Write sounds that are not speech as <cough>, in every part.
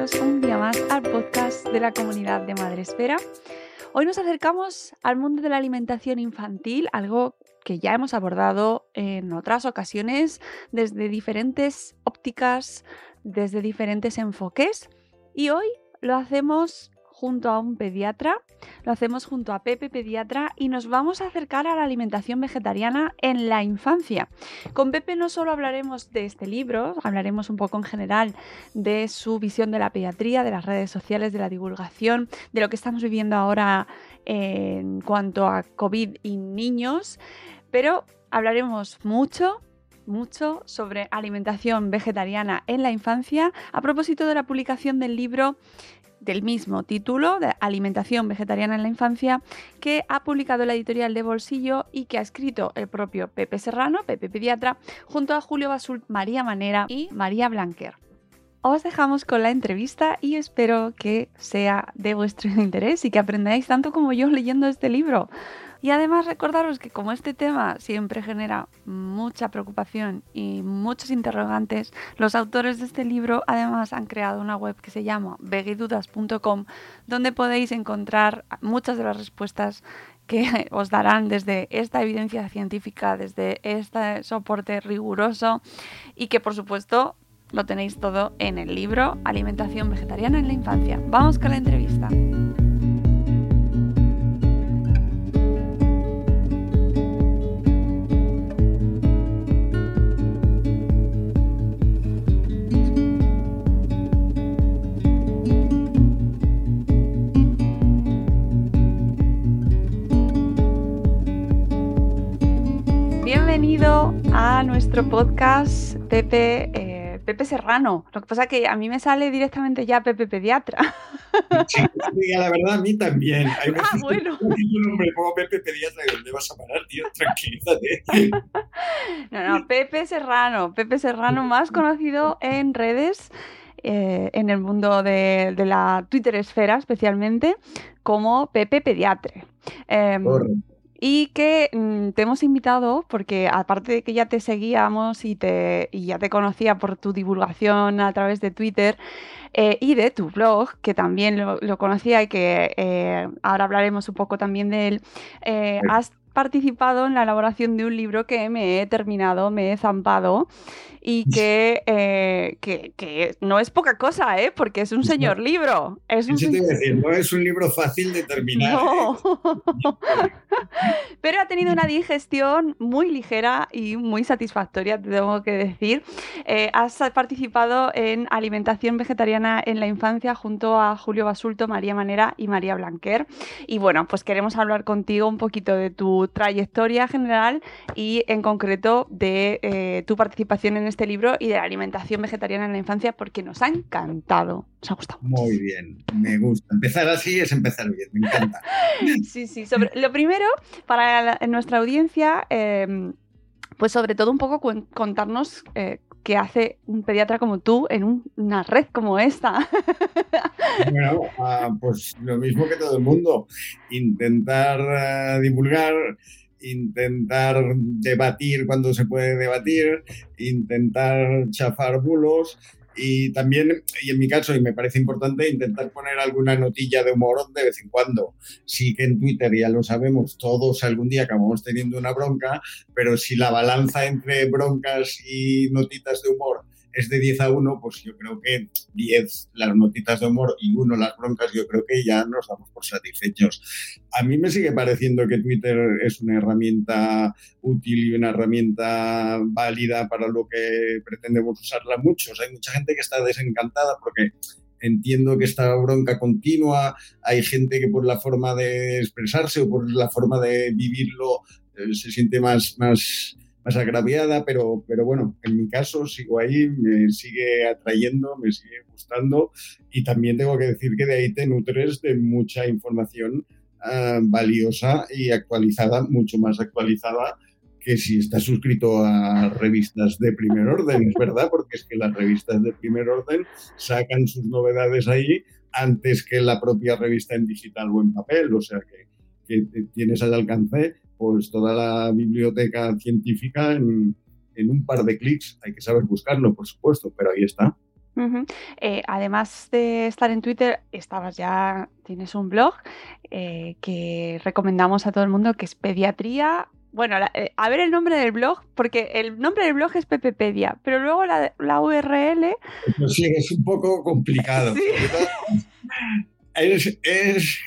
Un día más al podcast de la comunidad de Madresfera. Hoy nos acercamos al mundo de la alimentación infantil, algo que ya hemos abordado en otras ocasiones desde diferentes ópticas, desde diferentes enfoques y hoy lo hacemos junto a un pediatra, lo hacemos junto a Pepe Pediatra y nos vamos a acercar a la alimentación vegetariana en la infancia. Con Pepe no solo hablaremos de este libro, hablaremos un poco en general de su visión de la pediatría, de las redes sociales, de la divulgación, de lo que estamos viviendo ahora en cuanto a COVID y niños, pero hablaremos mucho mucho sobre alimentación vegetariana en la infancia a propósito de la publicación del libro del mismo título, de Alimentación Vegetariana en la Infancia, que ha publicado la editorial de Bolsillo y que ha escrito el propio Pepe Serrano, Pepe Pediatra, junto a Julio Basult, María Manera y María Blanquer. Os dejamos con la entrevista y espero que sea de vuestro <laughs> interés y que aprendáis tanto como yo leyendo este libro. Y además recordaros que como este tema siempre genera mucha preocupación y muchos interrogantes, los autores de este libro además han creado una web que se llama vegidudas.com donde podéis encontrar muchas de las respuestas que <laughs> os darán desde esta evidencia científica, desde este soporte riguroso y que por supuesto lo tenéis todo en el libro Alimentación Vegetariana en la Infancia. Vamos con la entrevista. Bienvenido a nuestro podcast, Pepe, eh, Pepe Serrano. Lo que pasa es que a mí me sale directamente ya Pepe Pediatra. Sí, la verdad, a mí también. <laughs> Hay Ah, bueno. un nombre, pongo Pepe Pediatra, ¿y dónde vas a parar, tío? Tranquilízate. <laughs> No, no, Pepe Serrano. Pepe Serrano, más conocido en redes, eh, en el mundo de, de la Twitter esfera especialmente, como Pepe Pediatre. Correcto. Y que mm, te hemos invitado porque aparte de que ya te seguíamos y, te, y ya te conocía por tu divulgación a través de Twitter eh, y de tu blog, que también lo, lo conocía y que eh, ahora hablaremos un poco también de él, eh, has participado en la elaboración de un libro que me he terminado, me he zampado y que, eh, que, que no es poca cosa, ¿eh? porque es un señor libro. Es un decir, no es un libro fácil de terminar. no. ¿eh? <laughs> Pero ha tenido una digestión muy ligera y muy satisfactoria, te tengo que decir. Eh, has participado en alimentación vegetariana en la infancia junto a Julio Basulto, María Manera y María Blanquer. Y bueno, pues queremos hablar contigo un poquito de tu trayectoria general y en concreto de eh, tu participación en este libro y de la alimentación vegetariana en la infancia porque nos ha encantado, nos ha gustado. Muy bien, me gusta. Empezar así es empezar bien, me encanta. <laughs> Sí, sí. Sobre, lo primero, para la- nuestra audiencia, eh, pues sobre todo un poco contarnos eh, qué hace un pediatra como tú en un- una red como esta. <laughs> Bueno, ah, pues lo mismo que todo el mundo, intentar ah, divulgar, intentar debatir cuando se puede debatir, intentar chafar bulos Y también, y en mi caso, y me parece importante, intentar poner alguna notilla de humor de vez en cuando. Sí que en Twitter, ya lo sabemos, todos algún día acabamos teniendo una bronca, pero si la balanza entre broncas y notitas de humor es de 10 a 1, pues yo creo que 10 las notitas de humor y 1 las broncas, yo creo que ya nos damos por satisfechos. A mí me sigue pareciendo que Twitter es una herramienta útil y una herramienta válida para lo que pretendemos usarla muchos. Hay mucha gente que está desencantada porque entiendo que esta bronca continua, hay gente que por la forma de expresarse o por la forma de vivirlo eh, se siente más, más más agraviada, pero, pero bueno, en mi caso sigo ahí, me sigue atrayendo, me sigue gustando y también tengo que decir que de ahí te nutres de mucha información ah, valiosa y actualizada, mucho más actualizada que si estás suscrito a revistas de primer orden, es verdad, porque es que las revistas de primer orden sacan sus novedades ahí antes que la propia revista en digital o en papel, o sea que, que tienes al alcance pues toda la biblioteca científica en, un par de clics. Hay que saber buscarlo, por supuesto, pero ahí está. Eh, además de estar en Twitter, estabas ya, tienes un blog eh, que recomendamos a todo el mundo que es Pediatría. Bueno, eh, a ver el nombre del blog, porque el nombre del blog es Pepepedia, pero luego la, la URL. Pues sí, es un poco complicado. <laughs> Es, es,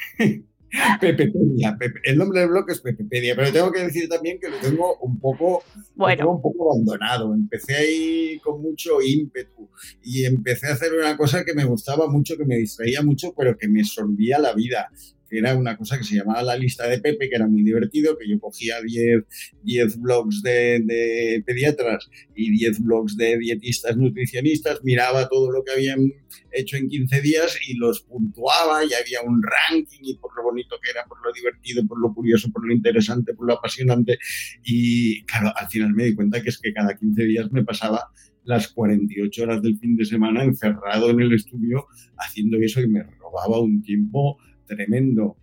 Pepepedia. El nombre del blog es Pepepedia, pero tengo que decir también que lo tengo un poco, bueno. un poco abandonado. Empecé ahí con mucho ímpetu y empecé a hacer una cosa que me gustaba mucho, que me distraía mucho, pero que me sorbía la vida era una cosa que se llamaba la lista de Pepe, que era muy divertido, que yo cogía 10, 10 blogs de, pediatras y 10 blogs de dietistas, nutricionistas, miraba todo lo que habían hecho en 15 días y los puntuaba y había un ranking y por lo bonito que era, por lo divertido, por lo curioso, por lo interesante, por lo apasionante. Y claro, al final me di cuenta que es que cada 15 días me pasaba las 48 horas del fin de semana encerrado en el estudio haciendo eso y me robaba un tiempo tremendo.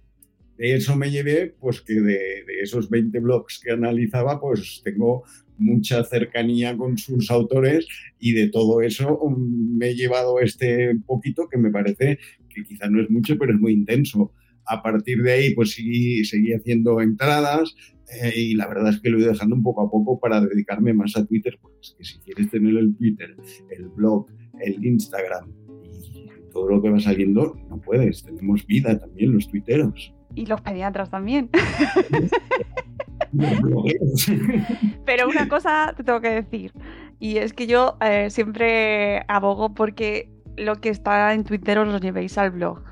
De eso me llevé, pues que de, esos 20 blogs que analizaba, pues tengo mucha cercanía con sus autores y de todo eso um, me he llevado este poquito que me parece que quizá no es mucho, pero es muy intenso. A partir de ahí, pues sí, seguí haciendo entradas eh, y la verdad es que lo he dejando un poco a poco para dedicarme más a Twitter, porque si quieres tener el Twitter, el blog, el Instagram, todo lo que va saliendo, no puedes. Tenemos vida también los tuiteros. Y los pediatras también. <laughs> Pero una cosa te tengo que decir, y es que yo eh, siempre abogo porque lo que está en Twitter os lo llevéis al blog.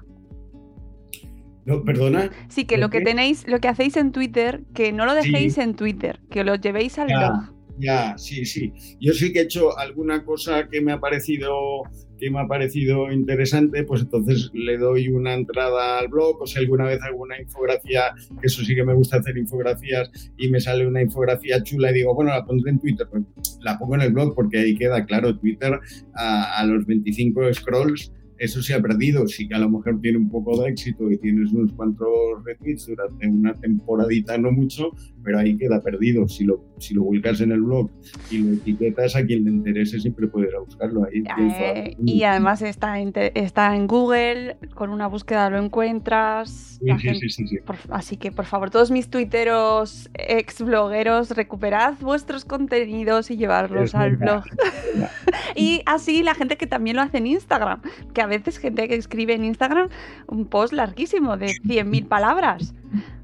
No, perdona. Sí, que lo que tenéis, lo que hacéis en Twitter, que no lo dejéis en Twitter, que lo llevéis al blog. Ya, sí, sí. Yo sí que he hecho alguna cosa que me ha parecido que me ha parecido interesante, pues entonces le doy una entrada al blog o si alguna vez alguna infografía, que eso sí que me gusta hacer infografías y me sale una infografía chula y digo, bueno, la pondré en Twitter, pues la pongo en el blog porque ahí queda claro Twitter a, a los 25 scrolls eso se ha perdido. Sí que a lo mejor tiene un poco de éxito y tienes unos cuantos retweets durante una temporadita, no mucho, pero ahí queda perdido. Si lo, si lo publicas en el blog y lo etiquetas, a quien le interese siempre a buscarlo ahí. Eh, y además está en, está en Google, con una búsqueda lo encuentras. Sí, sí, sí, así que por favor, todos mis tuiteros, ex blogueros, recuperad vuestros contenidos y llevarlos al blog. <laughs> y así la gente que también lo hace en Instagram, que veces gente que escribe en Instagram un post larguísimo de 100.000 palabras.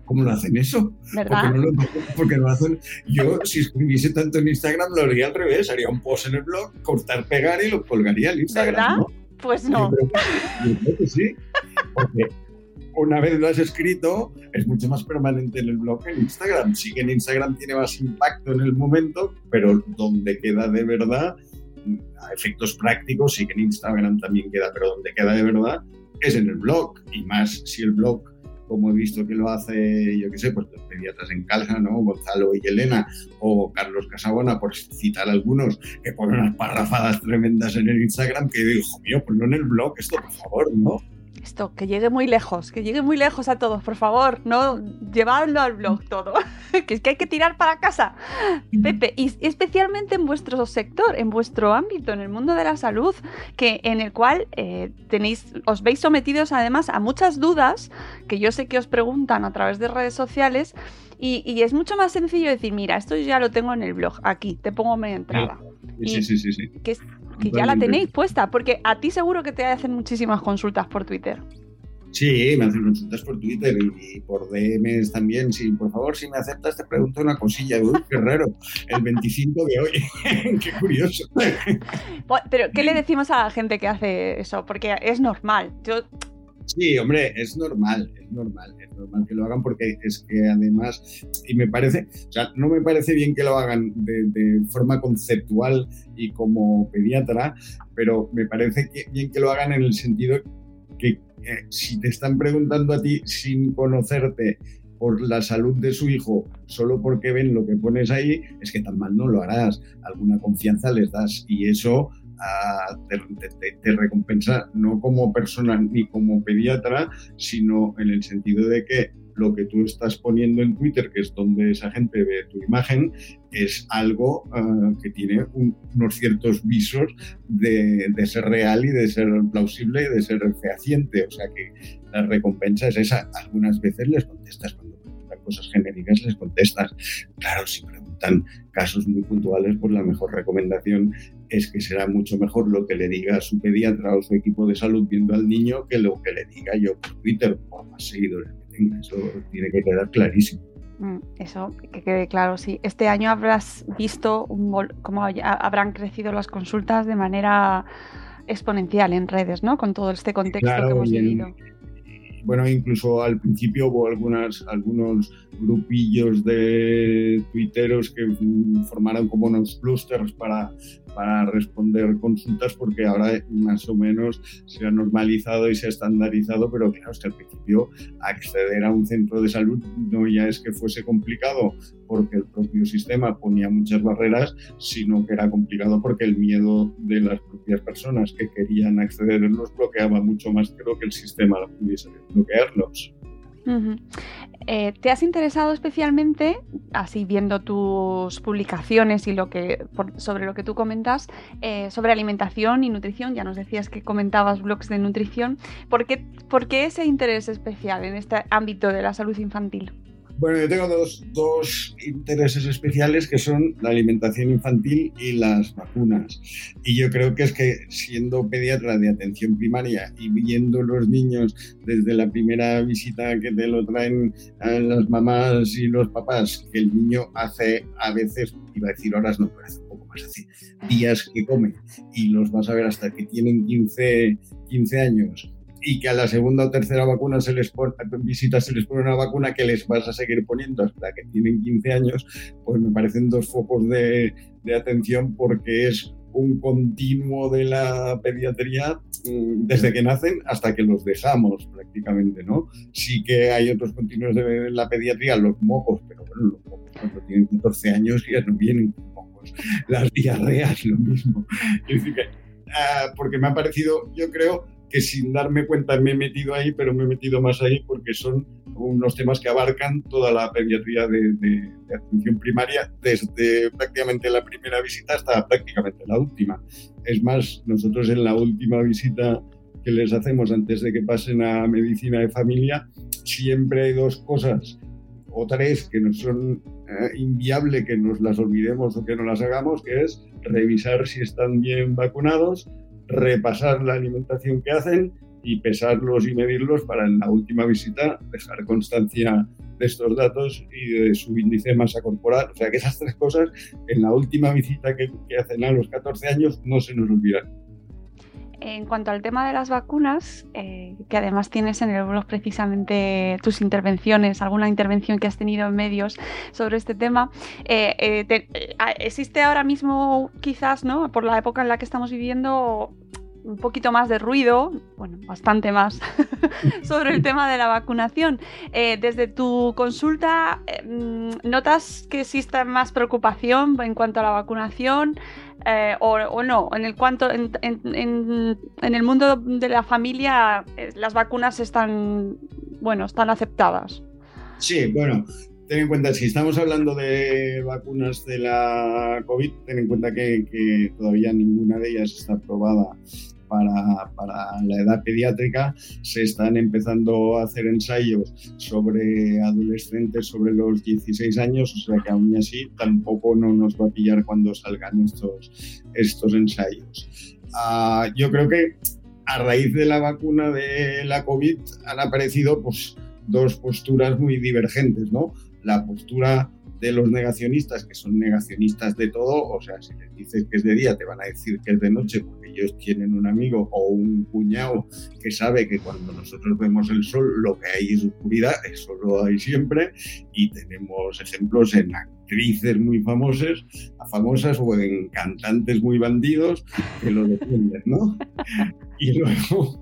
¿Cómo lo hacen eso? ¿Verdad? Porque no, lo hacen. Yo, si escribiese tanto en Instagram, lo haría al revés. Haría un post en el blog, cortar, pegar y lo colgaría en Instagram. ¿Verdad? Pues no. Yo creo, que, sí. Porque una vez lo has escrito, es mucho más permanente en el blog que en Instagram. Sí que en Instagram tiene más impacto en el momento, pero donde queda de verdad a efectos prácticos, sí que en Instagram también queda, pero donde queda de verdad es en el blog. Y más si el blog, como he visto que lo hace, yo qué sé, pues los pediatras en Calja, ¿no? Gonzalo y Elena, o Carlos Casabona, por citar algunos, que ponen unas parrafadas tremendas en el Instagram, que digo, mío, pues no en el blog, esto por favor, ¿no? Esto, que llegue muy lejos, que llegue muy lejos a todos, por favor, no llevadlo al blog todo, <laughs> que es que hay que tirar para casa. Pepe, y especialmente en vuestro sector, en vuestro ámbito, en el mundo de la salud, que en el cual eh, tenéis, os veis sometidos además a muchas dudas que yo sé que os preguntan a través de redes sociales. Y, es mucho más sencillo decir, mira, esto ya lo tengo en el blog, aquí, te pongo mi entrada. Sí, sí, sí, sí. Que que ya la tenéis puesta, porque a ti seguro que te hacen muchísimas consultas por Twitter. Sí, me hacen consultas por Twitter y por DMs también. Sí, por favor, si me aceptas, te pregunto una cosilla. Uy, qué raro. El 25 de hoy. <laughs> qué curioso. Pero, ¿qué le decimos a la gente que hace eso? Porque es normal. Yo Sí, hombre, es normal, es normal, es normal que lo hagan porque es que además, y me parece, o sea, no me parece bien que lo hagan de, forma conceptual y como pediatra, pero me parece bien que lo hagan en el sentido que eh, si te están preguntando a ti sin conocerte por la salud de su hijo solo porque ven lo que pones ahí, es que tan mal no lo harás. Alguna confianza les das y eso te, recompensa no como persona ni como pediatra, sino en el sentido de que lo que tú estás poniendo en Twitter, que es donde esa gente ve tu imagen, es algo ah, que tiene unos ciertos visos de, de, ser real y de ser plausible y de ser fehaciente. O sea que la recompensa es esa. Algunas veces les contestas cuando preguntan cosas genéricas, les contestas. Claro, si preguntan casos muy puntuales, pues la mejor recomendación es que será mucho mejor lo que le diga su pediatra o su equipo de salud viendo al niño que lo que le diga yo por Twitter, por más seguidores que tenga. Eso tiene que quedar clarísimo. Mm, eso, que quede claro, sí. Este año habrás visto cómo habrán crecido las consultas de manera exponencial en redes, ¿no? Con todo este contexto que hemos vivido bueno, incluso al principio hubo algunas, algunos grupillos de tuiteros que formaron como unos clusters para, para responder consultas porque ahora más o menos se ha normalizado y se ha estandarizado, pero claro, es que al principio acceder a un centro de salud no ya es que fuese complicado porque el propio sistema ponía muchas barreras, sino que era complicado porque el miedo de las propias personas que querían acceder los bloqueaba mucho más que lo que el sistema pudiese bloquearlos. Eh, ¿Te has interesado especialmente, así viendo tus publicaciones y lo que sobre lo que tú comentas, eh, sobre alimentación y nutrición? Ya nos decías que comentabas blogs de nutrición. ¿Por qué, ¿Por qué ese interés especial en este ámbito de la salud infantil? Bueno, yo tengo dos, dos, intereses especiales que son la alimentación infantil y las vacunas. Y yo creo que es que siendo pediatra de atención primaria y viendo los niños desde la primera visita que te lo traen las mamás y los papás, que el niño hace a veces, iba a decir horas, no, pero hace un poco más, hace días que come y los vas a ver hasta que tienen 15, 15 años y que a la segunda o tercera vacuna se les pone, visita se les pone una vacuna que les vas a seguir poniendo hasta que tienen 15 años, pues me parecen dos focos de, de atención porque es un continuo de la pediatría mm, desde que nacen hasta que los dejamos prácticamente, ¿no? Sí que hay otros continuos de la pediatría, los mocos, pero bueno, los mocos cuando tienen 14 años ya no vienen con mocos. Las diarreas, lo mismo. Es decir, que, ah, porque me ha parecido, yo creo, que sin darme cuenta me he metido ahí, pero me he metido más ahí porque son unos temas que abarcan toda la pediatría de, atención primaria, desde prácticamente la primera visita hasta prácticamente la última. Es más, nosotros en la última visita que les hacemos antes de que pasen a medicina de familia, siempre hay dos cosas o tres que nos son eh, inviable que nos las olvidemos o que no las hagamos, que es revisar si están bien vacunados, repasar la alimentación que hacen y pesarlos y medirlos para en la última visita dejar constancia de estos datos y de su índice de masa corporal. O sea que esas tres cosas en la última visita que, hacen a los 14 años no se nos olvidan. En cuanto al tema de las vacunas, eh, que además tienes en el blog precisamente tus intervenciones, alguna intervención que has tenido en medios sobre este tema, eh, eh, ¿existe ahora mismo quizás, ¿no? por la época en la que estamos viviendo, un poquito más de ruido, bueno, bastante más, <laughs> sobre el tema de la vacunación. Eh, desde tu consulta, em, ¿notas que existe más preocupación en cuanto a la vacunación? Eh, o, no, en el cuanto en, el mundo de la familia eh, las vacunas están bueno, están aceptadas. Sí, bueno, ten en cuenta, si estamos hablando de vacunas de la COVID, ten en cuenta que, todavía ninguna de ellas está aprobada para, la edad pediátrica. Se están empezando a hacer ensayos sobre adolescentes sobre los 16 años, o sea que aún así tampoco no nos va a pillar cuando salgan estos, estos ensayos. Ah, yo creo que a raíz de la vacuna de la COVID han aparecido pues, dos posturas muy divergentes, ¿no? La postura de los negacionistas, que son negacionistas de todo, o sea, si les dices que es de día, te van a decir que es de noche, porque ellos tienen un amigo o un cuñado que sabe que cuando nosotros vemos el sol, lo que hay es oscuridad, eso lo hay siempre, y tenemos ejemplos en actrices muy famosas, famosas o en cantantes muy bandidos que lo defienden, ¿no? <laughs> Y luego,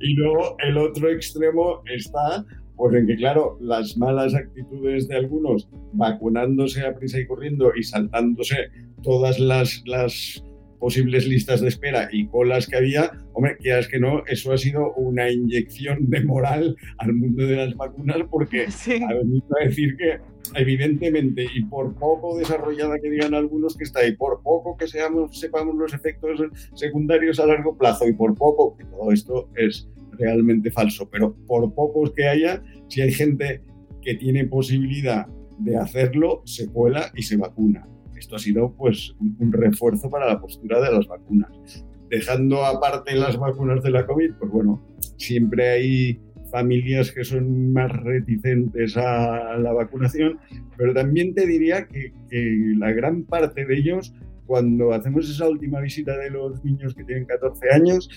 y luego el otro extremo está pues en que, claro, las malas actitudes de algunos vacunándose a prisa y corriendo y saltándose todas las, las posibles listas de espera y colas que había, hombre, quieras que no, eso ha sido una inyección de moral al mundo de las vacunas porque <laughs> ha venido a decir que evidentemente y por poco desarrollada que digan algunos que está y por poco que seamos, sepamos los efectos secundarios a largo plazo y por poco, que todo esto es realmente falso, pero por pocos que haya, si hay gente que tiene posibilidad de hacerlo, se cuela y se vacuna esto ha sido pues un, refuerzo para la postura de las vacunas. Dejando aparte las vacunas de la COVID, pues bueno, siempre hay familias que son más reticentes a la vacunación, pero también te diría que, que, la gran parte de ellos, cuando hacemos esa última visita de los niños que tienen 14 años,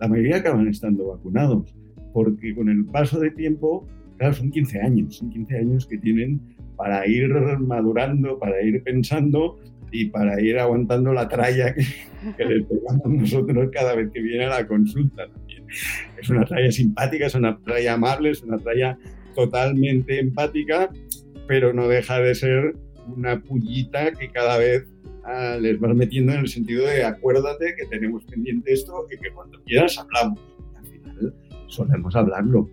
la mayoría acaban estando vacunados, porque con el paso de tiempo, claro, son 15 años, son 15 años que tienen para ir madurando, para ir pensando y para ir aguantando la tralla que, que le pegamos nosotros cada vez que viene a la consulta también. Es una tralla simpática, es una tralla amable, es una tralla totalmente empática, pero no deja de ser una pullita que cada vez ah, les vas metiendo en el sentido de acuérdate que tenemos pendiente esto y que cuando quieras hablamos. al final solemos hablarlo.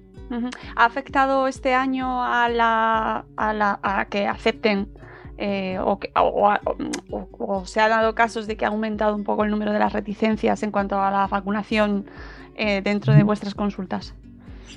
¿Ha afectado este año a, la, a, la, a que acepten eh, o, o, se han dado casos de que ha aumentado un poco el número de las reticencias en cuanto a la vacunación eh, dentro de vuestras consultas?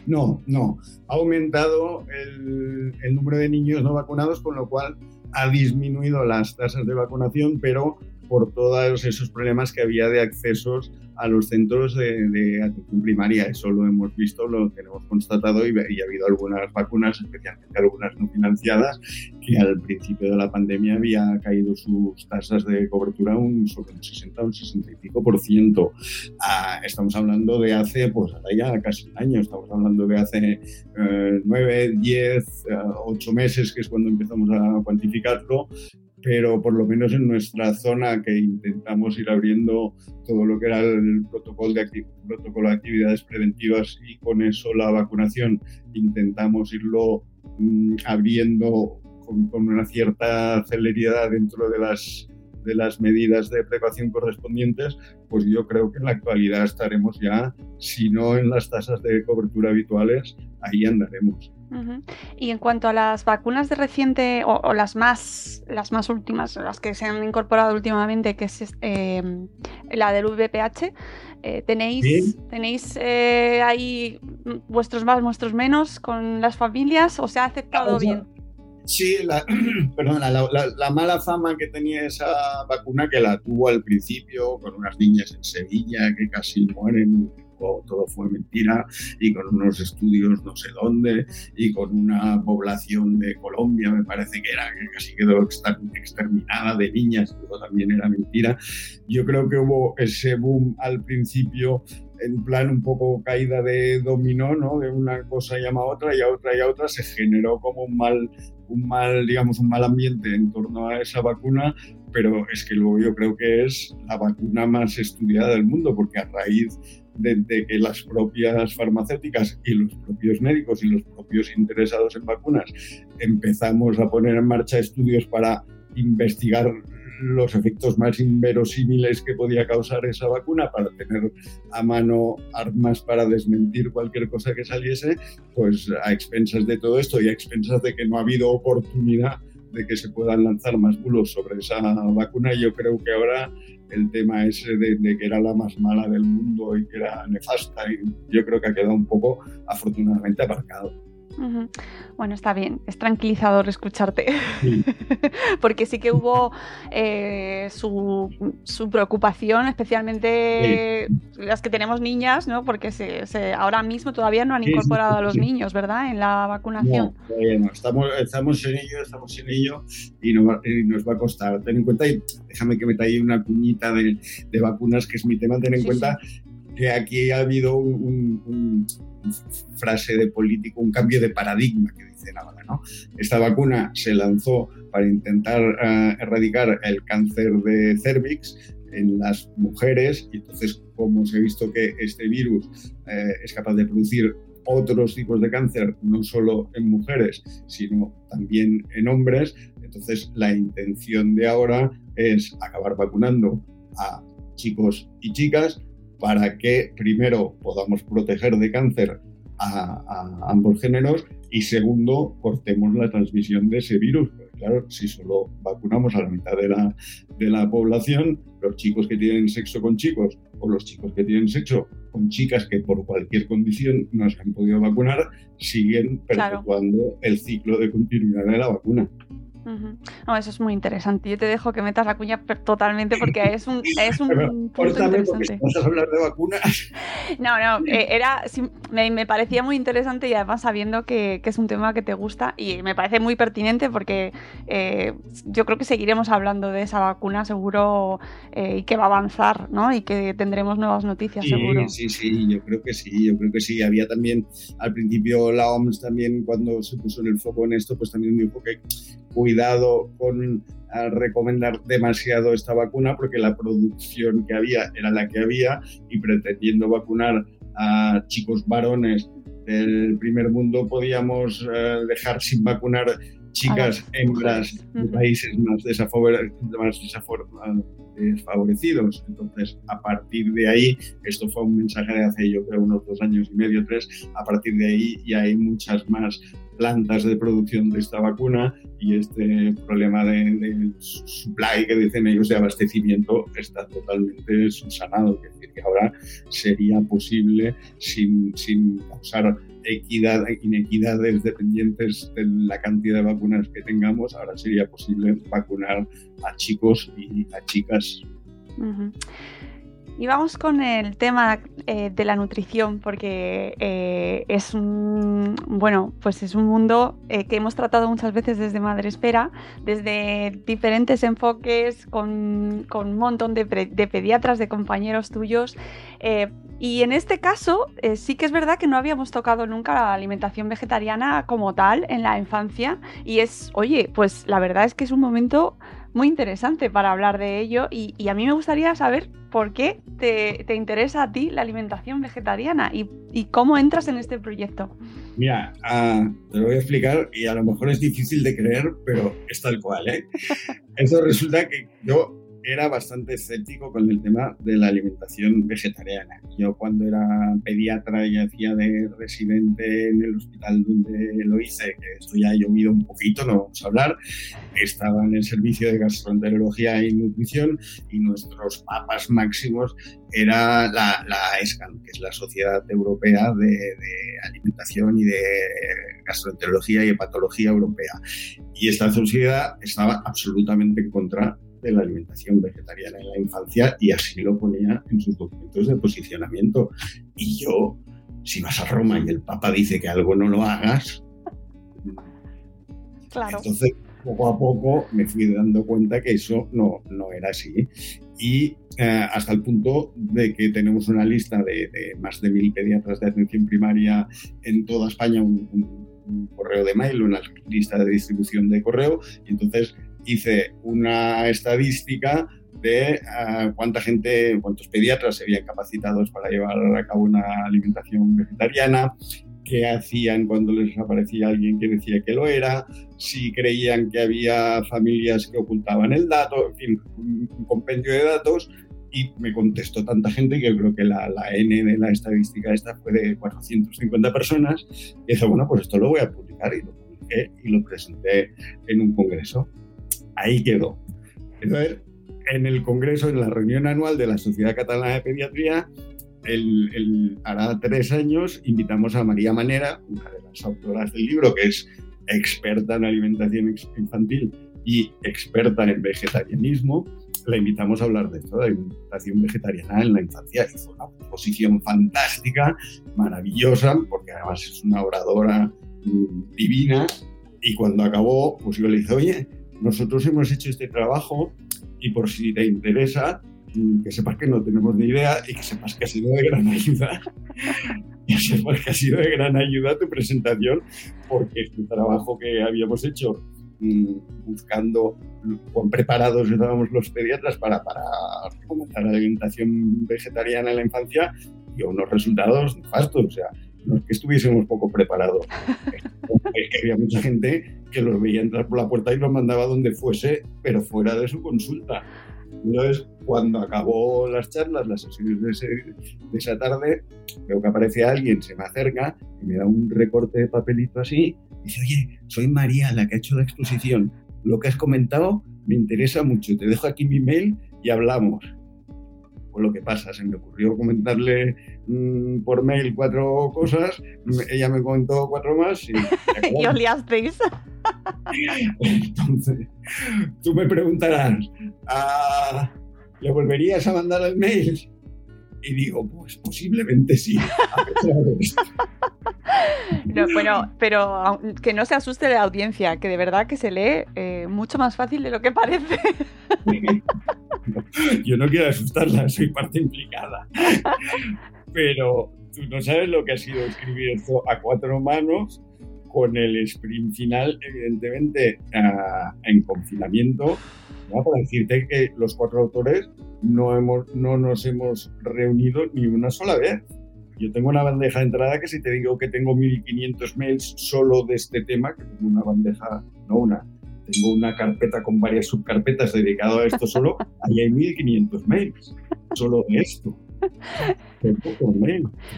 No, no. Ha aumentado el, el, número de niños no vacunados, con lo cual ha disminuido las tasas de vacunación, pero por todos esos problemas que había de accesos a los centros de, atención primaria. Eso lo hemos visto, lo tenemos constatado y, ha habido algunas vacunas, especialmente algunas no financiadas, que al principio de la pandemia había caído sus tasas de cobertura un, sobre un 60 o un 65 por ciento. Ah, estamos hablando de hace, pues ahora ya casi un año, estamos hablando de hace eh, 9, 10, 8 meses, que es cuando empezamos a cuantificarlo, pero por lo menos en nuestra zona que intentamos ir abriendo todo lo que era el protocolo de, protocolo de actividades preventivas y con eso la vacunación intentamos irlo mm, abriendo con, con, una cierta celeridad dentro de las, de las medidas de precaución correspondientes, pues yo creo que en la actualidad estaremos ya, si no en las tasas de cobertura habituales, ahí andaremos. Y en cuanto a las vacunas de reciente o, las más las más últimas, las que se han incorporado últimamente, que es em, la del VPH, eh, tenéis tenéis eh, ahí vuestros más, vuestros menos con las familias o se ha aceptado bien. Sí, la, <clears throat> perdona, la, mala fama que tenía esa vacuna que la tuvo al principio con unas niñas en Sevilla que casi mueren todo fue mentira y con unos estudios no sé dónde y con una población de Colombia, me parece que era que casi quedó exterminada de niñas, todo también era mentira. Yo creo que hubo ese boom al principio en plan un poco caída de dominó, ¿no? De una cosa llama a otra y a otra y a otra se generó como un mal, un mal, digamos, un mal ambiente en torno a esa vacuna pero es que luego yo creo que es la vacuna más estudiada del mundo, porque a raíz de, que las propias farmacéuticas y los propios médicos y los propios interesados en vacunas empezamos a poner en marcha estudios para investigar los efectos más inverosímiles que podía causar esa vacuna para tener a mano armas para desmentir cualquier cosa que saliese, pues a expensas de todo esto y a expensas de que no ha habido oportunidad de que se puedan lanzar más bulos sobre esa vacuna, yo creo que ahora el tema ese de, de, que era la más mala del mundo y que era nefasta, y yo creo que ha quedado un poco afortunadamente aparcado. Bueno, está bien, es tranquilizador escucharte, <laughs> porque sí que hubo eh, su, preocupación, especialmente las que tenemos niñas, ¿no? porque se, ahora mismo todavía no han incorporado a los niños, ¿verdad? En la vacunación. No, Estamos, estamos en ello, estamos en ello y, nos va a costar. Ten en cuenta, y déjame que me talle una cuñita de, vacunas, que es mi tema, ten en cuenta que aquí ha habido un frase de político, un cambio de paradigma que dicen ahora. ¿no? Esta vacuna se lanzó para intentar uh, erradicar el cáncer de cervix en las mujeres y entonces como se ha visto que este virus eh, es capaz de producir otros tipos de cáncer, no solo en mujeres, sino también en hombres. Entonces, la intención de ahora es acabar vacunando a chicos y chicas para que primero podamos proteger de cáncer a, ambos géneros y segundo cortemos la transmisión de ese virus. Porque claro, si solo vacunamos a la mitad de la, de la población, los chicos que tienen sexo con chicos o los chicos que tienen sexo con chicas que por cualquier condición no se han podido vacunar, siguen perpetuando el ciclo de continuidad de la vacuna. No, eso es muy interesante. Yo te dejo que metas la cuña totalmente porque <laughs> es un, es un punto interesante. ¿Vas a hablar de vacunas? <laughs> No, no, eh, era, me, parecía muy interesante y además sabiendo que, es un tema que te gusta y me parece muy pertinente porque eh, yo creo que seguiremos hablando de esa vacuna seguro eh, y que va a avanzar, ¿no? Y que tendremos nuevas noticias seguro. Sí, sí, yo creo que sí, yo creo que sí. Había también al principio la OMS también cuando se puso en el foco en esto, pues también dijo que cuidado con recomendar demasiado esta vacuna porque la producción que había era la que había y pretendiendo vacunar a chicos varones del primer mundo podíamos eh, dejar sin vacunar chicas hembras de países más, más desfavorecidos. Entonces, a partir de ahí, esto fue un mensaje de hace yo creo unos dos años y medio, tres, a partir de ahí ya hay muchas más plantas de producción de esta vacuna y este problema de, supply que dicen ellos de abastecimiento está totalmente subsanado. Es decir, que ahora sería posible sin, sin causar equidad, inequidades dependientes de la cantidad de vacunas que tengamos, ahora sería posible vacunar a chicos y a chicas. Y vamos con el tema eh, de la nutrición, porque eh, es un bueno, pues es un mundo eh, que hemos tratado muchas veces desde Madre Espera, desde diferentes enfoques, con, un montón de, de, pediatras, de compañeros tuyos. y en este caso, sí que es verdad que no habíamos tocado nunca la alimentación vegetariana como tal en la infancia. Y es, oye, pues la verdad es que es un momento muy interesante para hablar de ello y, a mí me gustaría saber por qué te, interesa a ti la alimentación vegetariana y, cómo entras en este proyecto. Mira, ah, te lo voy a explicar y a lo mejor es difícil de creer, pero es tal cual. ¿eh? <laughs> Eso resulta que yo era bastante escéptico con el tema de la alimentación vegetariana. Yo cuando era pediatra y hacía de residente en el hospital donde lo hice, que esto ya ha llovido un poquito, no vamos a hablar, estaba en el servicio de gastroenterología y nutrición y nuestros papas máximos era la, la ESCAN, que es la Sociedad Europea de, de Alimentación y de Gastroenterología y Hepatología Europea. Y esta sociedad estaba absolutamente en contra de la alimentación vegetariana en la infancia y así lo ponía en sus documentos de posicionamiento. Y yo, si vas a Roma y el Papa dice que algo no lo hagas, claro. entonces poco a poco me fui dando cuenta que eso no, no era así. Y eh, hasta el punto de que tenemos una lista de, más de mil pediatras de atención primaria en toda España, un, un correo de mail, una lista de distribución de correo, y entonces hice una estadística de ah, cuánta gente, cuántos pediatras se habían capacitados para llevar a cabo una alimentación vegetariana, qué hacían cuando les aparecía alguien que decía que lo era, si creían que había familias que ocultaban el dato, en fin, un, compendio de datos. Y me contestó tanta gente que creo que la, la, N de la estadística esta fue de 450 personas. Y dije, bueno, pues esto lo voy a publicar. Y lo publiqué y lo presenté en un congreso. Ahí quedó. Entonces, en el congreso, en la reunión anual de la Sociedad Catalana de Pediatría, el, hará tres años invitamos a María Manera, una de las autoras del libro, que es experta en alimentación infantil y experta en vegetarianismo, la invitamos a hablar de esto, de alimentación vegetariana en la infancia. Hizo una posición fantástica, maravillosa, porque además es una oradora mm, divina. Y cuando acabó, pues yo le dije, oye, nosotros hemos hecho este trabajo y por si te interesa, mm, que sepas que no tenemos ni idea y que sepas que ha sido de gran ayuda. <laughs> que sepas que ha sido de gran ayuda tu presentación, porque es un trabajo que habíamos hecho mm, buscando cuán preparados estábamos los pediatras para, para comenzar la alimentación vegetariana en la infancia y unos resultados nefastos. O sea, no es que estuviésemos poco preparados, <laughs> es que había mucha gente que los veía entrar por la puerta y los mandaba donde fuese, pero fuera de su consulta. Entonces, cuando acabó las charlas, las sesiones de, esa tarde, veo que aparece alguien, se me acerca y me da un recorte de papelito así y dice, oye, soy María, la que ha hecho la exposición. Lo que has comentado me interesa mucho. Te dejo aquí mi mail y hablamos o lo que pasa. Se me ocurrió comentarle mm, por mail cuatro cosas, ella me comentó cuatro más y, <laughs> y os liasteis. <laughs> Entonces, tú me preguntarás, ah, ¿le volverías a mandar el mail? Y digo, pues posiblemente sí. <laughs> No, bueno, pero que no se asuste la audiencia, que de verdad que se lee eh, mucho más fácil de lo que parece. <laughs> Yo no quiero asustarla, soy parte implicada. <laughs> Pero tú no sabes lo que ha sido escribir esto a cuatro manos con el sprint final, evidentemente, en confinamiento. Para decirte que los cuatro autores no, hemos, no nos hemos reunido ni una sola vez. Yo tengo una bandeja de entrada que si te digo que tengo 1500 mails solo de este tema, que tengo una bandeja, no una, tengo una carpeta con varias subcarpetas dedicado a esto solo, <laughs> ahí hay 1500 mails solo de esto.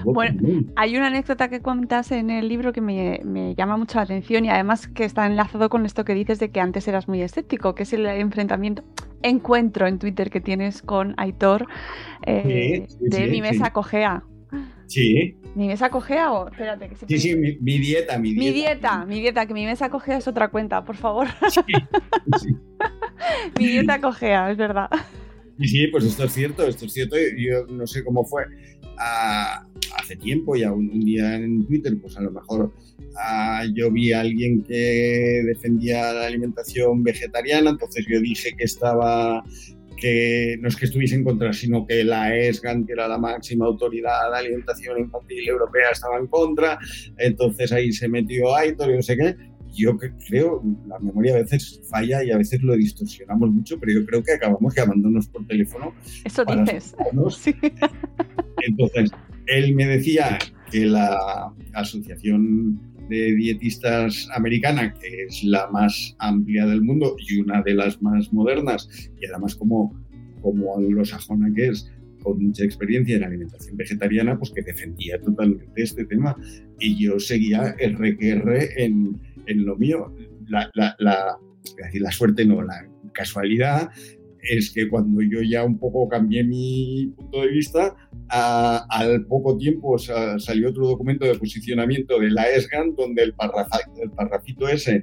Bueno, hay una anécdota que cuentas en el libro que me, llama mucho la atención y además que está enlazado con esto que dices de que antes eras muy escéptico, que es el enfrentamiento, encuentro en Twitter que tienes con Aitor eh, de mi mesa cogea. Sí. ¿Mi mesa cogea o...? Espérate, que Sí, sí, mi, dieta, mi dieta. Mi dieta, mi dieta, que mi mesa cogea es otra cuenta, por favor. <laughs> Sí, <laughs> mi dieta cogea, es verdad. Sí, sí, pues esto es cierto, esto es cierto. Yo no sé cómo fue hace tiempo, ya un, día en Twitter, pues a lo mejor yo vi a alguien que defendía la alimentación vegetariana, entonces yo dije que estaba que no es que estuviese en contra, sino que la ESGAN, que era la máxima autoridad de alimentación infantil europea, estaba en contra. Entonces ahí se metió Aitor y no sé qué. Yo creo, la memoria a veces falla y a veces lo distorsionamos mucho, pero yo creo que acabamos llamándonos por teléfono. Eso dices. Sí. Entonces, él me decía que la asociación de dietistas americana, que es la más amplia del mundo y una de las más modernas, y además como, como anglosajona que es, con mucha experiencia en alimentación vegetariana, pues que defendía totalmente este tema. Y yo seguía RQR en, en lo mío. La, la, la, la suerte no, la casualidad es que cuando yo ya un poco cambié mi punto de vista, al poco tiempo salió otro documento de posicionamiento de la ESGAN donde el, el parrafito ese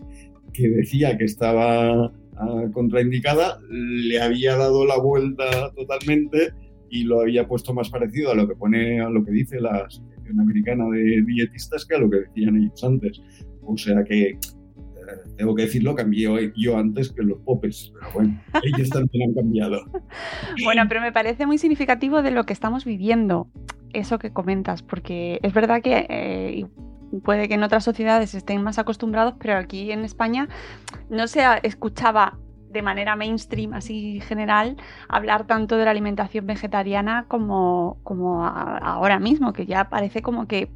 que decía que estaba ah, contraindicada le había dado la vuelta totalmente y lo había puesto más parecido a lo que pone a lo que dice la Asociación Americana de Dietistas que a lo que decían ellos antes. O sea que tengo que decirlo, cambié yo antes que los popes, pero bueno, ellos también han cambiado. <laughs> Bueno, pero me parece muy significativo de lo que estamos viviendo, eso que comentas, porque es verdad que eh, puede que en otras sociedades estén más acostumbrados, pero aquí en España no se escuchaba de manera mainstream, así general, hablar tanto de la alimentación vegetariana como, como ahora mismo, que ya parece como que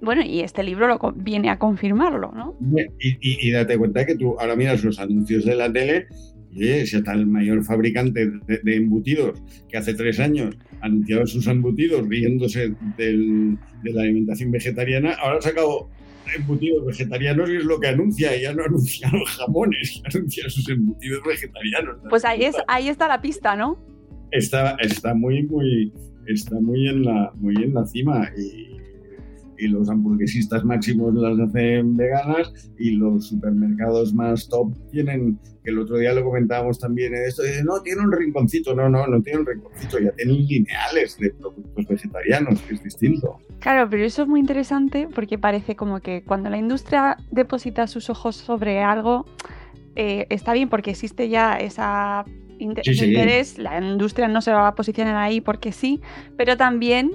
bueno, y este libro lo viene a confirmarlo, ¿no? Y, date cuenta que tú ahora miras los anuncios de la tele y si está el mayor fabricante de, embutidos que hace tres años anunciaba sus embutidos riéndose de la alimentación vegetariana, ahora ha sacado embutidos vegetarianos y es lo que anuncia, ya no anuncia <laughs> los jamones, anuncia sus embutidos vegetarianos. Pues ahí, es, ahí está la pista, ¿no? Está, está muy, muy, está muy en la, muy en la cima y y los hamburguesistas máximos las hacen veganas y los supermercados más top tienen, que el otro día lo comentábamos también en esto, no, tiene un rinconcito, no, no, no tiene un rinconcito, ya tienen lineales de productos vegetarianos, que es distinto. Claro, pero eso es muy interesante porque parece como que cuando la industria deposita sus ojos sobre algo, eh, está bien porque existe ya esa interés, la industria no se va a posicionar ahí porque sí, pero también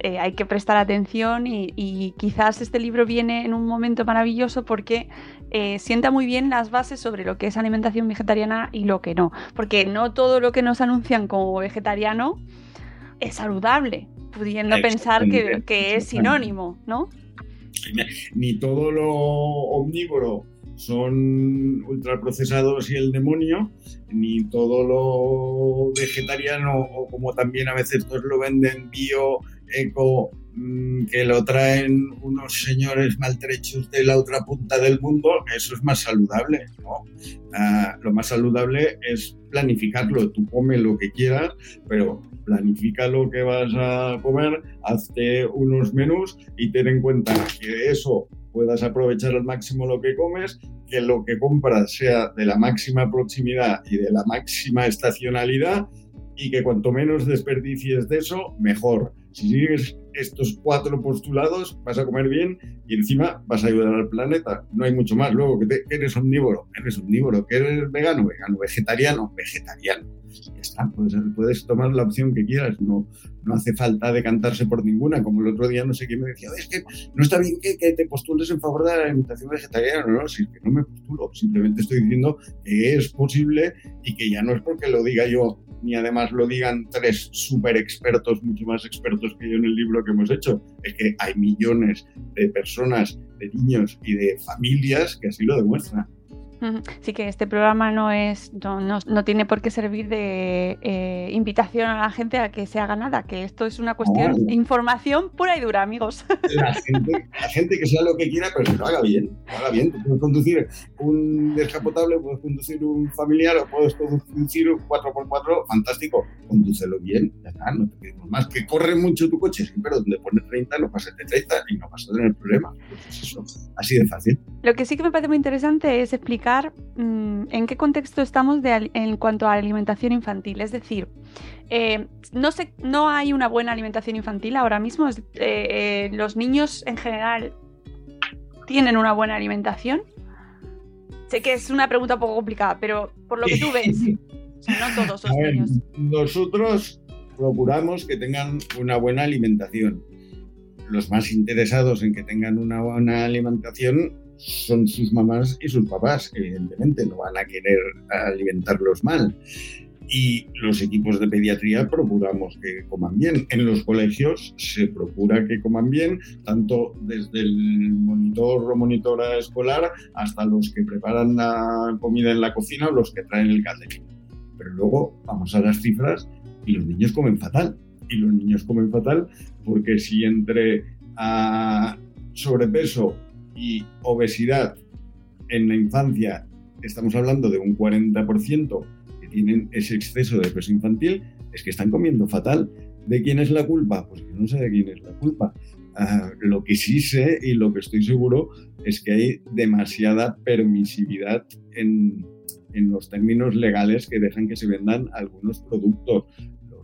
eh, hay que prestar atención y, quizás este libro viene en un momento maravilloso porque eh, sienta muy bien las bases sobre lo que es alimentación vegetariana y lo que no. Porque no todo lo que nos anuncian como vegetariano es saludable, pudiendo pensar que, es sinónimo, ¿no? Ni todo lo omnívoro son ultraprocesados y el demonio, ni todo lo vegetariano o como también a veces pues lo venden bio eco mm, que lo traen unos señores maltrechos de la otra punta del mundo, eso es más saludable. ¿no? Ah, lo más saludable es planificarlo. Tú come lo que quieras, pero planifica lo que vas a comer, hazte unos menús y ten en cuenta que eso puedas aprovechar al máximo lo que comes, que lo que compras sea de la máxima proximidad y de la máxima estacionalidad y que cuanto menos desperdicies de eso, mejor. Si sigues estos cuatro postulados, vas a comer bien y encima vas a ayudar al planeta. No hay mucho más. Luego, que, eres omnívoro, eres omnívoro. Que eres vegano, vegano. Vegetariano, vegetariano. Ya está, puedes, tomar la opción que quieras. No, no hace falta decantarse por ninguna. Como el otro día, no sé quién me decía, es que no está bien que, te postules en favor de la alimentación vegetariana. No, no, si es que no me postulo. Simplemente estoy diciendo que es posible y que ya no es porque lo diga yo ni además lo digan tres super expertos, mucho más expertos que yo en el libro que hemos hecho. Es que hay millones de personas, de niños y de familias que así lo demuestran. Sí que este programa no es no, tiene por qué servir de eh, invitación a la gente a que se haga nada, que esto es una cuestión de información pura y dura, amigos. <laughs> La gente, que sea lo que quiera, pero que lo haga bien. Lo haga bien. puedes conducir un descapotable, puedes conducir un familiar o puedes conducir un 4x4, fantástico. Condúcelo bien, ya está, no te pedimos más. Que corre mucho tu coche, pero donde pones 30 no pases de 30 y no vas a tener problema. Pues eso, así de fácil. Lo que sí que me parece muy interesante es explicar Mm, en qué contexto estamos en cuanto a alimentación infantil. Es decir, eh, no, sé, no hay una buena alimentación infantil ahora mismo. Eh, eh, los niños en general tienen una buena alimentación. Sé que es una pregunta un poco complicada, pero por lo que tú ves, <laughs> no todos los niños. Nosotros procuramos que tengan una buena alimentación. Los más interesados en que tengan una buena alimentación son sus mamás y sus papás, evidentemente, no van a querer alimentarlos mal. Y los equipos de pediatría procuramos que coman bien. En los colegios se procura que coman bien, tanto desde el monitor o monitora escolar hasta los que preparan la comida en la cocina o los que traen el catering. Pero luego vamos a las cifras y los niños comen fatal. Y los niños comen fatal porque si entre ah, sobrepeso y obesidad en la infancia, estamos hablando de un 40% que tienen ese exceso de peso infantil, es que están comiendo fatal. ¿De quién es la culpa? Pues yo no sé de quién es la culpa. Ah, lo que sí sé y lo que estoy seguro es que hay demasiada permisividad en, en los términos legales que dejan que se vendan algunos productos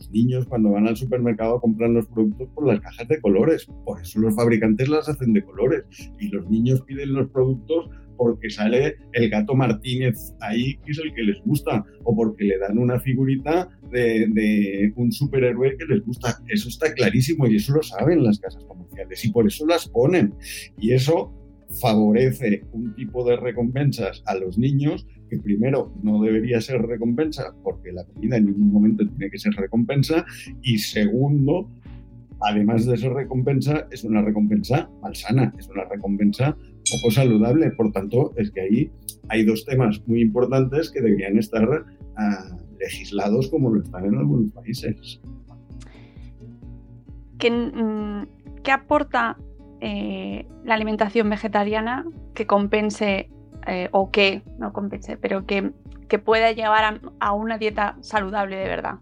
los niños cuando van al supermercado compran los productos por las cajas de colores. Por eso los fabricantes las hacen de colores. Y los niños piden los productos porque sale el gato Martínez ahí, que es el que les gusta, o porque le dan una figurita de, un superhéroe que les gusta. Eso está clarísimo y eso lo saben las casas comerciales y por eso las ponen. Y eso favorece un tipo de recompensas a los niños que primero no debería ser recompensa, porque la comida en ningún momento tiene que ser recompensa, y segundo, además de ser recompensa, es una recompensa malsana, es una recompensa poco saludable. Por tanto, es que ahí hay dos temas muy importantes que deberían estar uh, legislados como lo están en algunos países. ¿Qué, mm, qué aporta eh, la alimentación vegetariana que compense eh, o que, no compense, pero que, que pueda llevar a, una dieta saludable de verdad?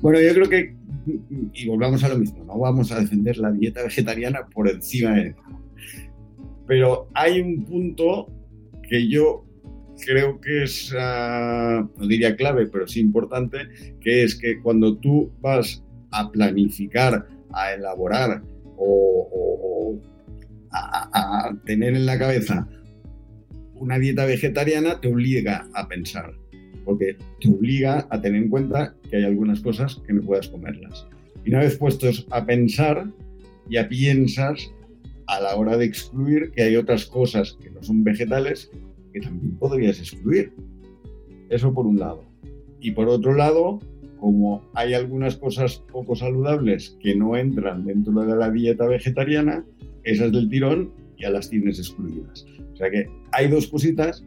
Bueno, yo creo que, y volvamos a lo mismo, no vamos a defender la dieta vegetariana por encima de... Pero hay un punto que yo creo que es, uh, no diría clave, pero sí importante, que es que cuando tú vas a planificar, a elaborar o, a, tener en la cabeza una dieta vegetariana, te obliga a pensar, porque te obliga a tener en cuenta que hay algunas cosas que no puedas comerlas. Y una vez puestos a pensar, ya piensas a la hora de excluir que hay otras cosas que no son vegetales que también podrías excluir. Eso por un lado. Y por otro lado, como hay algunas cosas poco saludables que no entran dentro de la dieta vegetariana, esas del tirón ya las tienes excluidas. O sea que hay dos cositas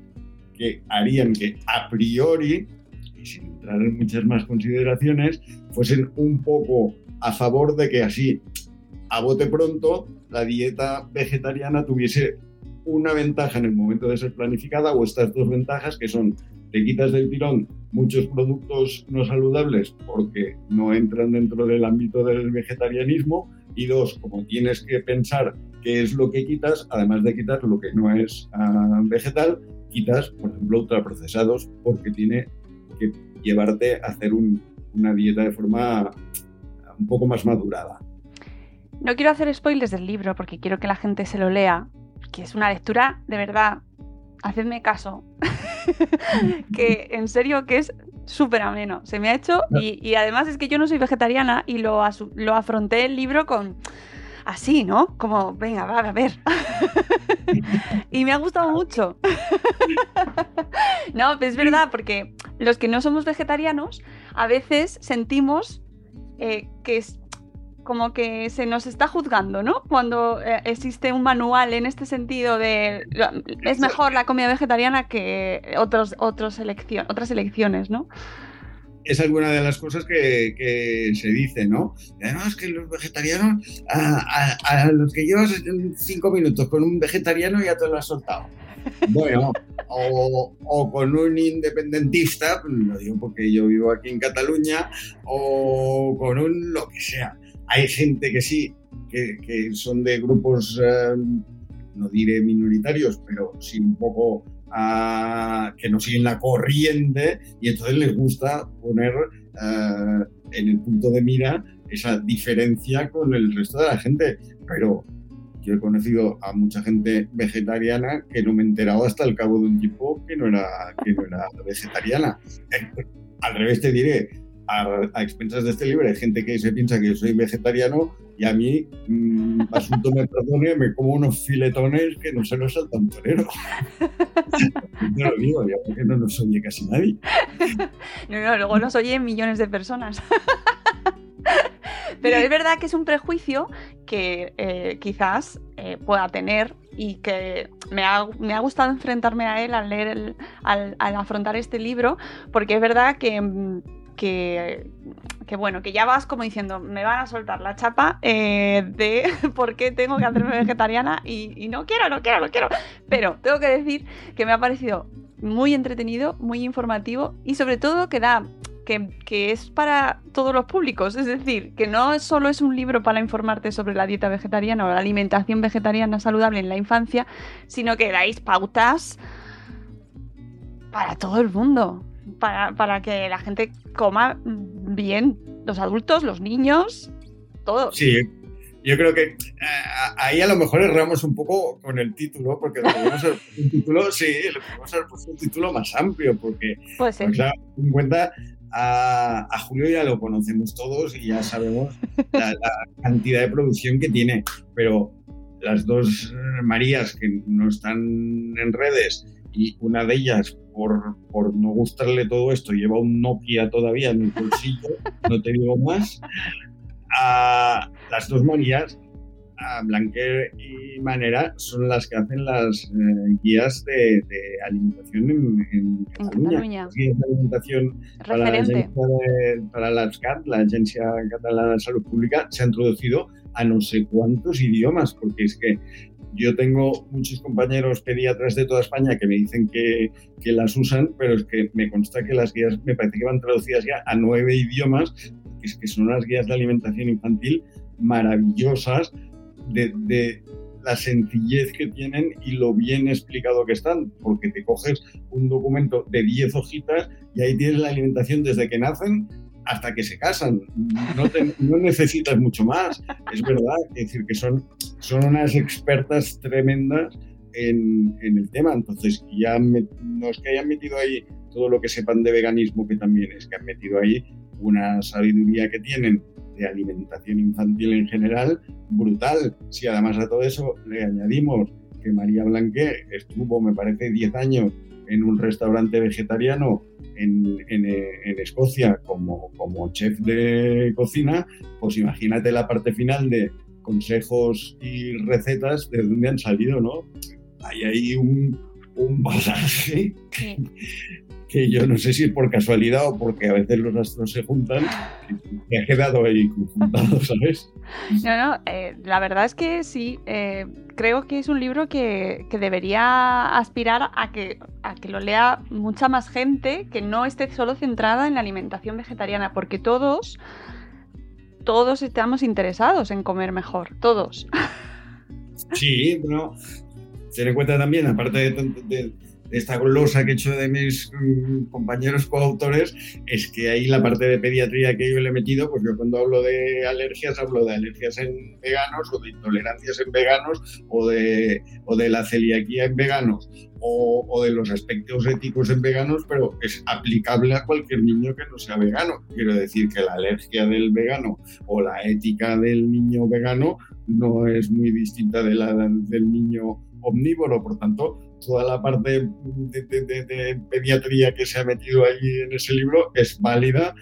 que harían que a priori, y sin entrar en muchas más consideraciones, fuesen un poco a favor de que así, a bote pronto, la dieta vegetariana tuviese una ventaja en el momento de ser planificada o estas dos ventajas que son te quitas del tirón muchos productos no saludables porque no entran dentro del ámbito del vegetarianismo y dos, como tienes que pensar qué es lo que quitas, además de quitar lo que no es uh, vegetal, quitas, por ejemplo, ultraprocesados porque tiene que llevarte a hacer un, una dieta de forma un poco más madurada. No quiero hacer spoilers del libro porque quiero que la gente se lo lea, que es una lectura de verdad, hacedme caso, <laughs> que en serio que es súper ameno. Se me ha hecho y, y, además es que yo no soy vegetariana y lo, lo afronté el libro con así, ¿no? Como, venga, va, a ver. <laughs> y me ha gustado mucho. <laughs> no, es verdad, porque los que no somos vegetarianos a veces sentimos eh, que es como que se nos está juzgando, ¿no? Cuando eh, existe un manual en este sentido de es mejor la comida vegetariana que otros, otros otras elecciones, ¿no? Es alguna de las cosas que, que, se dice, ¿no? Además que los vegetarianos, a, a, los que llevas cinco minutos con un vegetariano ya te lo has soltado. Bueno, o, o, con un independentista, lo digo porque yo vivo aquí en Cataluña, o con un lo que sea. Hay gente que sí, que, que son de grupos, eh, no diré minoritarios, pero sí un poco uh, que no siguen la corriente y entonces les gusta poner uh, en el punto de mira esa diferencia con el resto de la gente. Pero yo he conocido a mucha gente vegetariana que no me he enterado hasta el cabo de un tiempo que no era, que no era vegetariana. Eh, al revés te diré, a, a, expensas de este libro hay gente que se piensa que yo soy vegetariano y a mí, mmm, asunto me perdone, me como unos filetones que no se los salta un torero. <laughs> Yo lo digo, ya porque no nos oye casi nadie. <laughs> No, no, luego nos oyen millones de personas. <laughs> Pero es verdad que es un prejuicio que eh, quizás eh, pueda tener y que me ha, me ha, gustado enfrentarme a él al leer el, al, al afrontar este libro, porque es verdad que mm, que, que, bueno, que ya vas como diciendo, me van a soltar la chapa eh, de <laughs> por qué tengo que hacerme vegetariana y, no quiero, no quiero, no quiero. Pero tengo que decir que me ha parecido muy entretenido, muy informativo y sobre todo que da... Que, que es para todos los públicos, es decir, que no solo es un libro para informarte sobre la dieta vegetariana o la alimentación vegetariana saludable en la infancia, sino que dais pautas para todo el mundo para, para, que la gente coma bien, los adultos, los niños, todos. Sí, yo creo que eh, ahí a lo mejor erramos un poco con el título, porque lo podemos haber un título, sí, lo podemos haber puesto un título más amplio, porque, pues sí. pues, claro, en cuenta a, a, Julio ya lo conocemos todos y ya sabemos la, la cantidad de producción que tiene, pero las dos Marías que no están en redes y una de ellas, por, por no gustarle todo esto, lleva un Nokia todavía en el bolsillo, no te digo más. A las dos Marías, a Blanquer y Manera, son las que hacen las eh, guías de, alimentación en, Cataluña. Las guías de alimentación para la, para la la Agencia Catalana de Salud Pública, se han introducido a no sé cuántos idiomas, porque es que yo tengo muchos compañeros pediatras de toda España que me dicen que, las usan, pero es que me consta que las guías me parece que van traducidas ya a nueve idiomas, que son unas guías de alimentación infantil maravillosas de, de, la sencillez que tienen y lo bien explicado que están, porque te coges un documento de 10 hojitas y ahí tienes la alimentación desde que nacen hasta que se casan. No, necesitas mucho más. Es verdad, es decir, que son, son unas expertas tremendas en, el tema. Entonces, ya no es que hayan metido ahí todo lo que sepan de veganismo, que también es que han metido ahí una sabiduría que tienen de alimentación infantil en general brutal. Si además a todo eso le añadimos que María Blanqué estuvo, me parece, 10 años en un restaurante vegetariano en, Escocia como, como chef de cocina, pues imagínate la parte final de consejos y recetas de dónde han salido, ¿no? Hay ahí un, un bagaje <laughs> que yo no sé si es por casualidad o porque a veces los astros se juntan, me ha quedado ahí conjuntado, <laughs> ¿sabes? No, no, eh, la verdad es que sí, eh, creo que es un libro que, debería aspirar a que, a que lo lea mucha más gente que no esté solo centrada en la alimentación vegetariana, porque todos, todos estamos interesados en comer mejor, todos. Sí, bueno, ten en cuenta también, aparte de esta glosa que he hecho de mis mm, compañeros coautores es que ahí la parte de pediatría que yo le he metido, pues yo cuando hablo de alergias hablo de alergias en veganos o de intolerancias en veganos o de, o de la celiaquía en veganos o, o, de los aspectos éticos en veganos, pero es aplicable a cualquier niño que no sea vegano. Quiero decir que la alergia del vegano o la ética del niño vegano no es muy distinta de la del niño omnívoro, por tanto, toda la parte de, pediatría que se ha metido ahí en ese libro es válida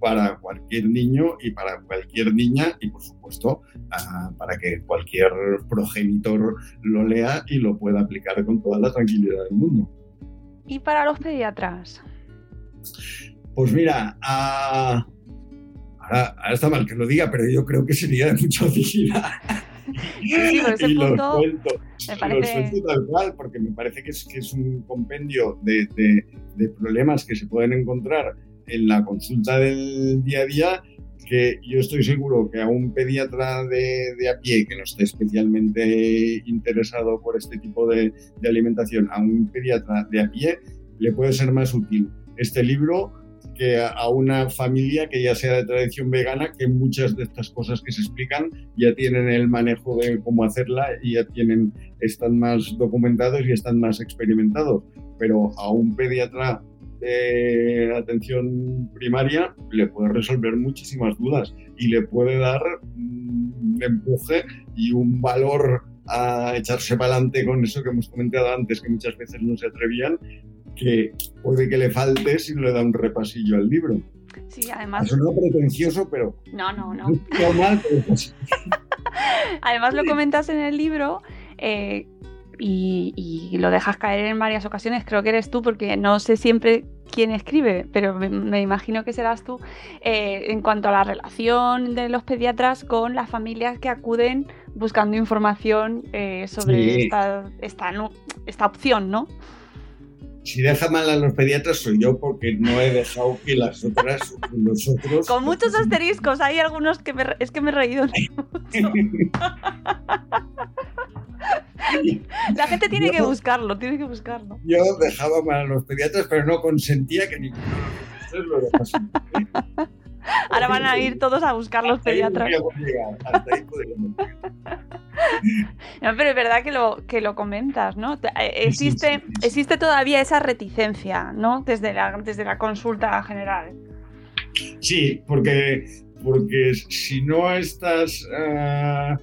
para cualquier niño y para cualquier niña y por supuesto ah, para que cualquier progenitor lo lea y lo pueda aplicar con toda la tranquilidad del mundo. ¿Y para los pediatras? Pues mira, ah, ahora, está mal que lo diga, pero yo creo que sería de mucha utilidad. Sí, ese punto me parece... tal cual, porque me parece que es, que es un compendio de, de, problemas que se pueden encontrar en la consulta del día a día que yo estoy seguro que a un pediatra de, de, a pie que no esté especialmente interesado por este tipo de, de, alimentación, a un pediatra de a pie le puede ser más útil este libro a una familia que ya sea de tradición vegana, que muchas de estas cosas que se explican ya tienen el manejo de cómo hacerla y ya tienen, están más documentados y están más experimentados. Pero a un pediatra de atención primaria le puede resolver muchísimas dudas y le puede dar un empuje y un valor a echarse para adelante con eso que hemos comentado antes, que muchas veces no se atrevían que puede que le falte si no le da un repasillo al libro. Sí, además. Eso no pretencioso, pero. No, no, no. Normal, pero... <laughs> además, lo comentas en el libro. Eh, y, lo dejas caer en varias ocasiones, creo que eres tú, porque no sé siempre quién escribe, pero me, imagino que serás tú, eh, en cuanto a la relación de los pediatras con las familias que acuden buscando información eh, sobre esta, esta, esta opción, ¿no? Si deja mal a los pediatras soy yo porque no he dejado que las otras, los otros... Con muchos asteriscos, hay algunos que me, es que me he reído <laughs> La gente tiene que buscarlo, tiene que buscarlo. Yo dejaba mal a los pediatras, pero no consentía que ninguno de los lo dejase. Ahora van a ir todos a buscar los pediatras. <laughs> No, pero es verdad que lo, que lo comentas, ¿no? Eh, existe, existe todavía esa reticencia, ¿no? Desde la, desde la consulta general. Sí, porque, porque si no estás ah,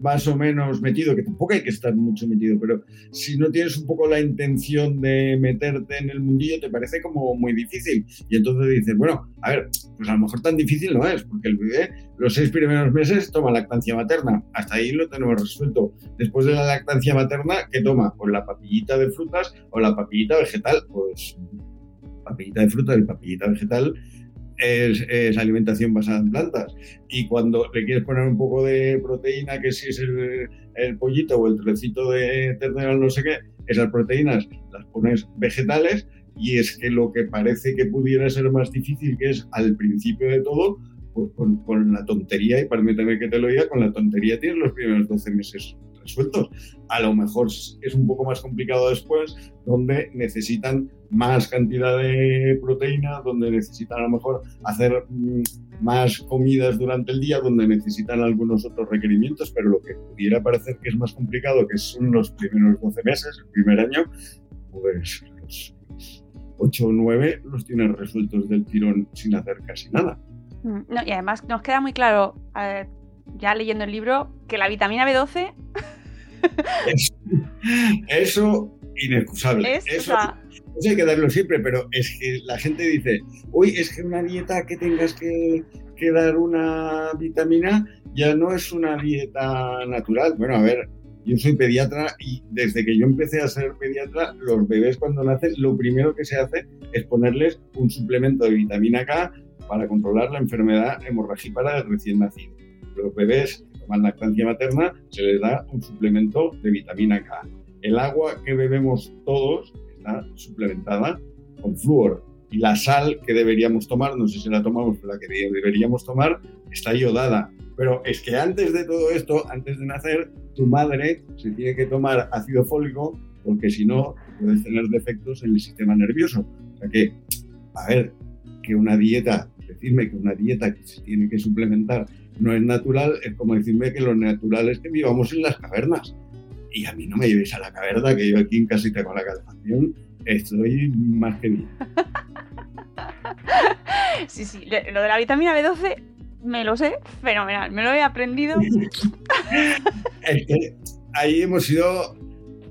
más o menos metido, que tampoco hay que estar mucho metido, pero si no tienes un poco la intención de meterte en el mundillo, te parece como muy difícil. Y entonces dices, bueno, a ver, pues a lo mejor tan difícil no es, porque el bebé los seis primeros meses toma lactancia materna. Hasta ahí lo tenemos resuelto. Después de la lactancia materna, ¿qué toma? Pues la papillita de frutas o la papillita vegetal. Pues papillita de fruta y papillita vegetal es, alimentación basada en plantas. Y cuando le quieres poner un poco de proteína, que si es el, pollito o el trecito de ternera, no sé qué, esas proteínas las pones vegetales y es que lo que parece que pudiera ser más difícil, que es al principio de todo, pues con, con la tontería, y permíteme que te lo diga, con la tontería tienes los primeros 12 meses resueltos. A lo mejor es un poco más complicado después, donde necesitan más cantidad de proteína, donde necesitan a lo mejor hacer mm, más comidas durante el día, donde necesitan algunos otros requerimientos, pero lo que pudiera parecer que es más complicado, que son los primeros 12 meses, el primer año, pues los 8 o 9 los tienes resueltos del tirón sin hacer casi nada. Mm, y además nos queda muy claro, eh, ya leyendo el libro, que la vitamina B12... <laughs> eso, inexcusable. eso, hay que darlo siempre, pero es que la gente dice, uy, es que una dieta que tengas que, que dar una vitamina ya no es una dieta natural. Bueno, a ver, yo soy pediatra y desde que yo empecé a ser pediatra, los bebés cuando nacen, lo primero que se hace es ponerles un suplemento de vitamina K para controlar la enfermedad hemorragípara del recién nacido. Los bebés que toman lactancia materna se les da un suplemento de vitamina K. El agua que bebemos todos está suplementada con flúor. Y la sal que deberíamos tomar, no sé si la tomamos, pero la que deberíamos tomar está iodada. Pero es que antes de todo esto, antes de nacer, tu madre se tiene que tomar ácido fólico porque si no puedes tener defectos en el sistema nervioso. O sea que, a ver, que una dieta, decirme que una dieta que se tiene que suplementar no es natural, es como decirme que lo natural es que vivamos en las cavernas. Y a mí no me llevéis a la caverna, que yo aquí en casita con la calefacción estoy más que bien. <laughs> Sí, sí, lo de la vitamina B12 me lo sé fenomenal, me lo he aprendido. <laughs> es que ahí hemos sido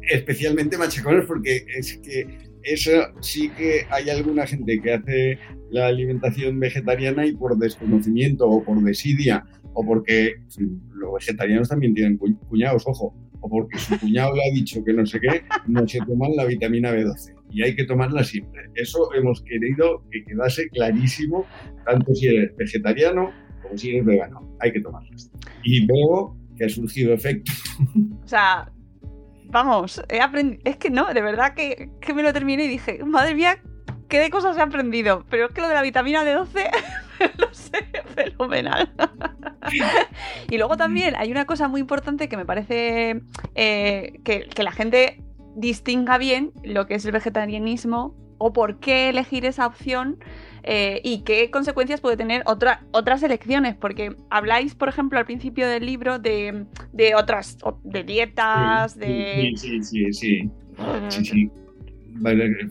especialmente machacones porque es que eso sí que hay alguna gente que hace la alimentación vegetariana y por desconocimiento o por desidia o porque los vegetarianos también tienen cuñados, ojo, o porque su cuñado le ha dicho que no sé qué, no se toman la vitamina B12 y hay que tomarla siempre. Eso hemos querido que quedase clarísimo, tanto si eres vegetariano como si eres vegano. Hay que tomarlas. Y veo que ha surgido efecto. O sea, vamos, he aprendido. Es que no, de verdad que, que me lo terminé y dije, madre mía, qué de cosas he aprendido. Pero es que lo de la vitamina D12 <laughs> lo sé, fenomenal. <laughs> y luego también hay una cosa muy importante que me parece eh, que, que la gente distinga bien lo que es el vegetarianismo o por qué elegir esa opción eh, y qué consecuencias puede tener otra, otras elecciones, porque habláis, por ejemplo, al principio del libro de, otras, de dietas, de... Sí, sí, sí, sí.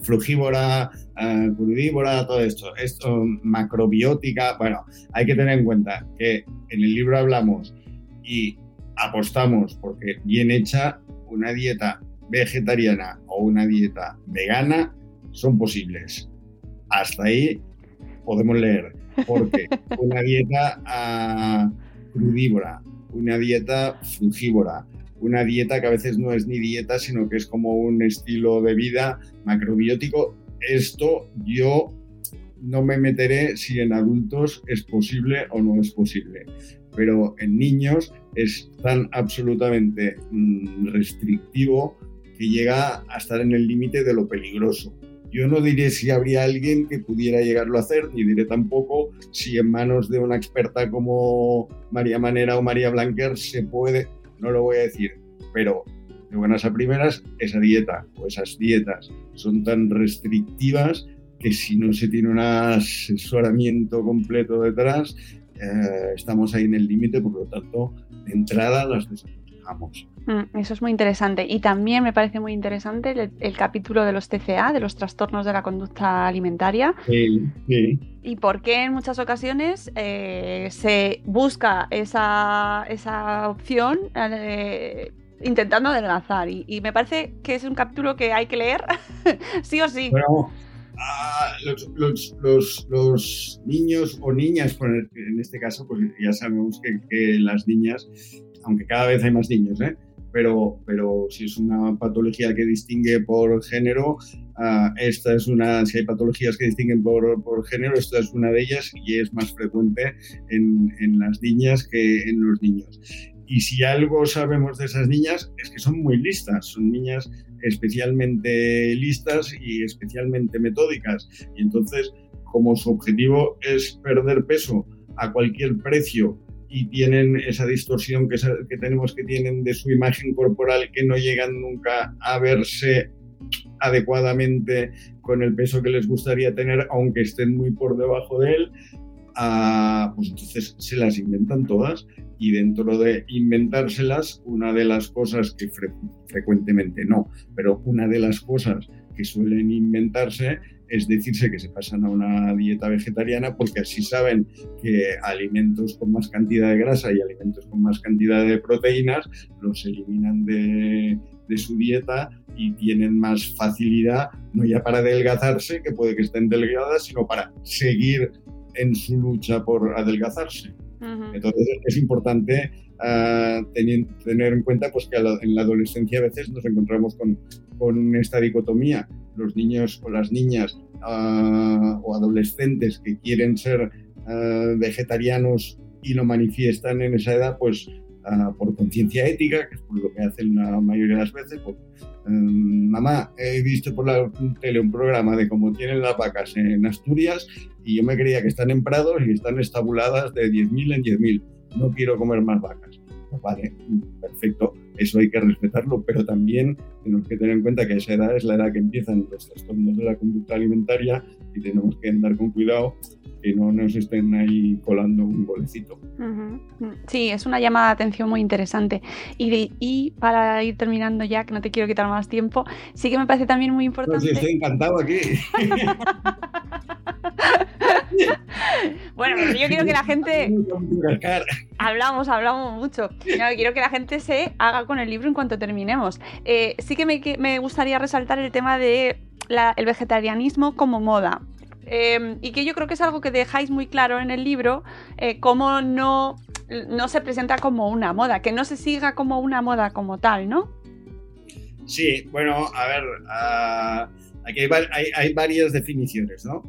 Frugívora, uh, crudívora, todo esto. Esto, macrobiótica. Bueno, hay que tener en cuenta que en el libro hablamos y apostamos porque bien hecha una dieta vegetariana o una dieta vegana son posibles. Hasta ahí podemos leer, porque una dieta uh, crudívora, una dieta frugívora, una dieta que a veces no es ni dieta, sino que es como un estilo de vida macrobiótico, esto yo no me meteré si en adultos es posible o no es posible, pero en niños es tan absolutamente mm, restrictivo que llega a estar en el límite de lo peligroso. Yo no diré si habría alguien que pudiera llegarlo a hacer, ni diré tampoco si en manos de una experta como María Manera o María Blanquer se puede, no lo voy a decir, pero de buenas a primeras, esa dieta o esas dietas son tan restrictivas que si no se tiene un asesoramiento completo detrás, eh, estamos ahí en el límite, por lo tanto, de entrada las desaconsejamos. Mm, eso es muy interesante. Y también me parece muy interesante el, capítulo de los TCA, de los trastornos de la conducta alimentaria. Sí, sí. Y por qué en muchas ocasiones eh, se busca esa, esa opción eh, intentando adelgazar. Y, me parece que es un capítulo que hay que leer, <laughs> sí o sí. Bueno, ah, los, los, los, niños o niñas, en este caso, pues ya sabemos que, que las niñas, aunque cada vez hay más niños, ¿eh? pero, pero si es una patología que distingue por género, uh, esta es una, si hay patologías que distinguen por, por, género, esta es una de ellas y es más frecuente en, en las niñas que en los niños. Y si algo sabemos de esas niñas es que son muy listas, son niñas especialmente listas y especialmente metódicas. Y entonces, como su objetivo es perder peso a cualquier precio y tienen esa distorsión que, que tenemos que tienen de su imagen corporal que no llegan nunca a verse adecuadamente con el peso que les gustaría tener, aunque estén muy por debajo de él, ah, pues entonces se las inventan todas y dentro de inventárselas, una de las cosas que frecuentemente no, pero una de las cosas que suelen inventarse es decirse que se pasan a una dieta vegetariana porque así saben que alimentos con más cantidad de grasa y alimentos con más cantidad de proteínas los eliminan de, su dieta y tienen más facilidad, no ya para adelgazarse, que puede que estén delgadas, sino para seguir en su lucha por adelgazarse. Entonces es importante uh, tener, en cuenta pues, que en la adolescencia a veces nos encontramos con, con esta dicotomía los niños o las niñas ah, o adolescentes que quieren ser ah, vegetarianos y lo manifiestan en esa edad, pues ah, por conciencia ética, que es por lo que hacen la mayoría de las veces. Pues, em, mamá, he visto por la tele un programa de cómo tienen las vacas en Asturias y yo me creía que están en prados y están estabuladas de 10.000 en 10.000. No quiero comer más vacas. Pues vale, perfecto eso hay que respetarlo, pero también tenemos que tener en cuenta que esa edad es la edad que empiezan los trastornos de la conducta alimentaria y tenemos que andar con cuidado que no nos estén ahí colando un golecito. Sí, es una llamada de atención muy interesante. Y, y, para ir terminando ya, que no te quiero quitar más tiempo, sí que me parece también muy importante. Pues estoy encantado aquí. <laughs> <laughs> bueno, yo quiero que la gente. Hablamos, hablamos mucho. quiero que la gente se haga con el libro en cuanto terminemos. Eh, sí que me, gustaría resaltar el tema de vegetarianismo como moda. Em, y que yo creo que es algo que dejáis muy claro en el libro, eh, cómo no, no se presenta como una moda, que no se siga como una moda como tal, ¿no? Sí, bueno, a ver, ah, aquí hay, varias definiciones, ¿no?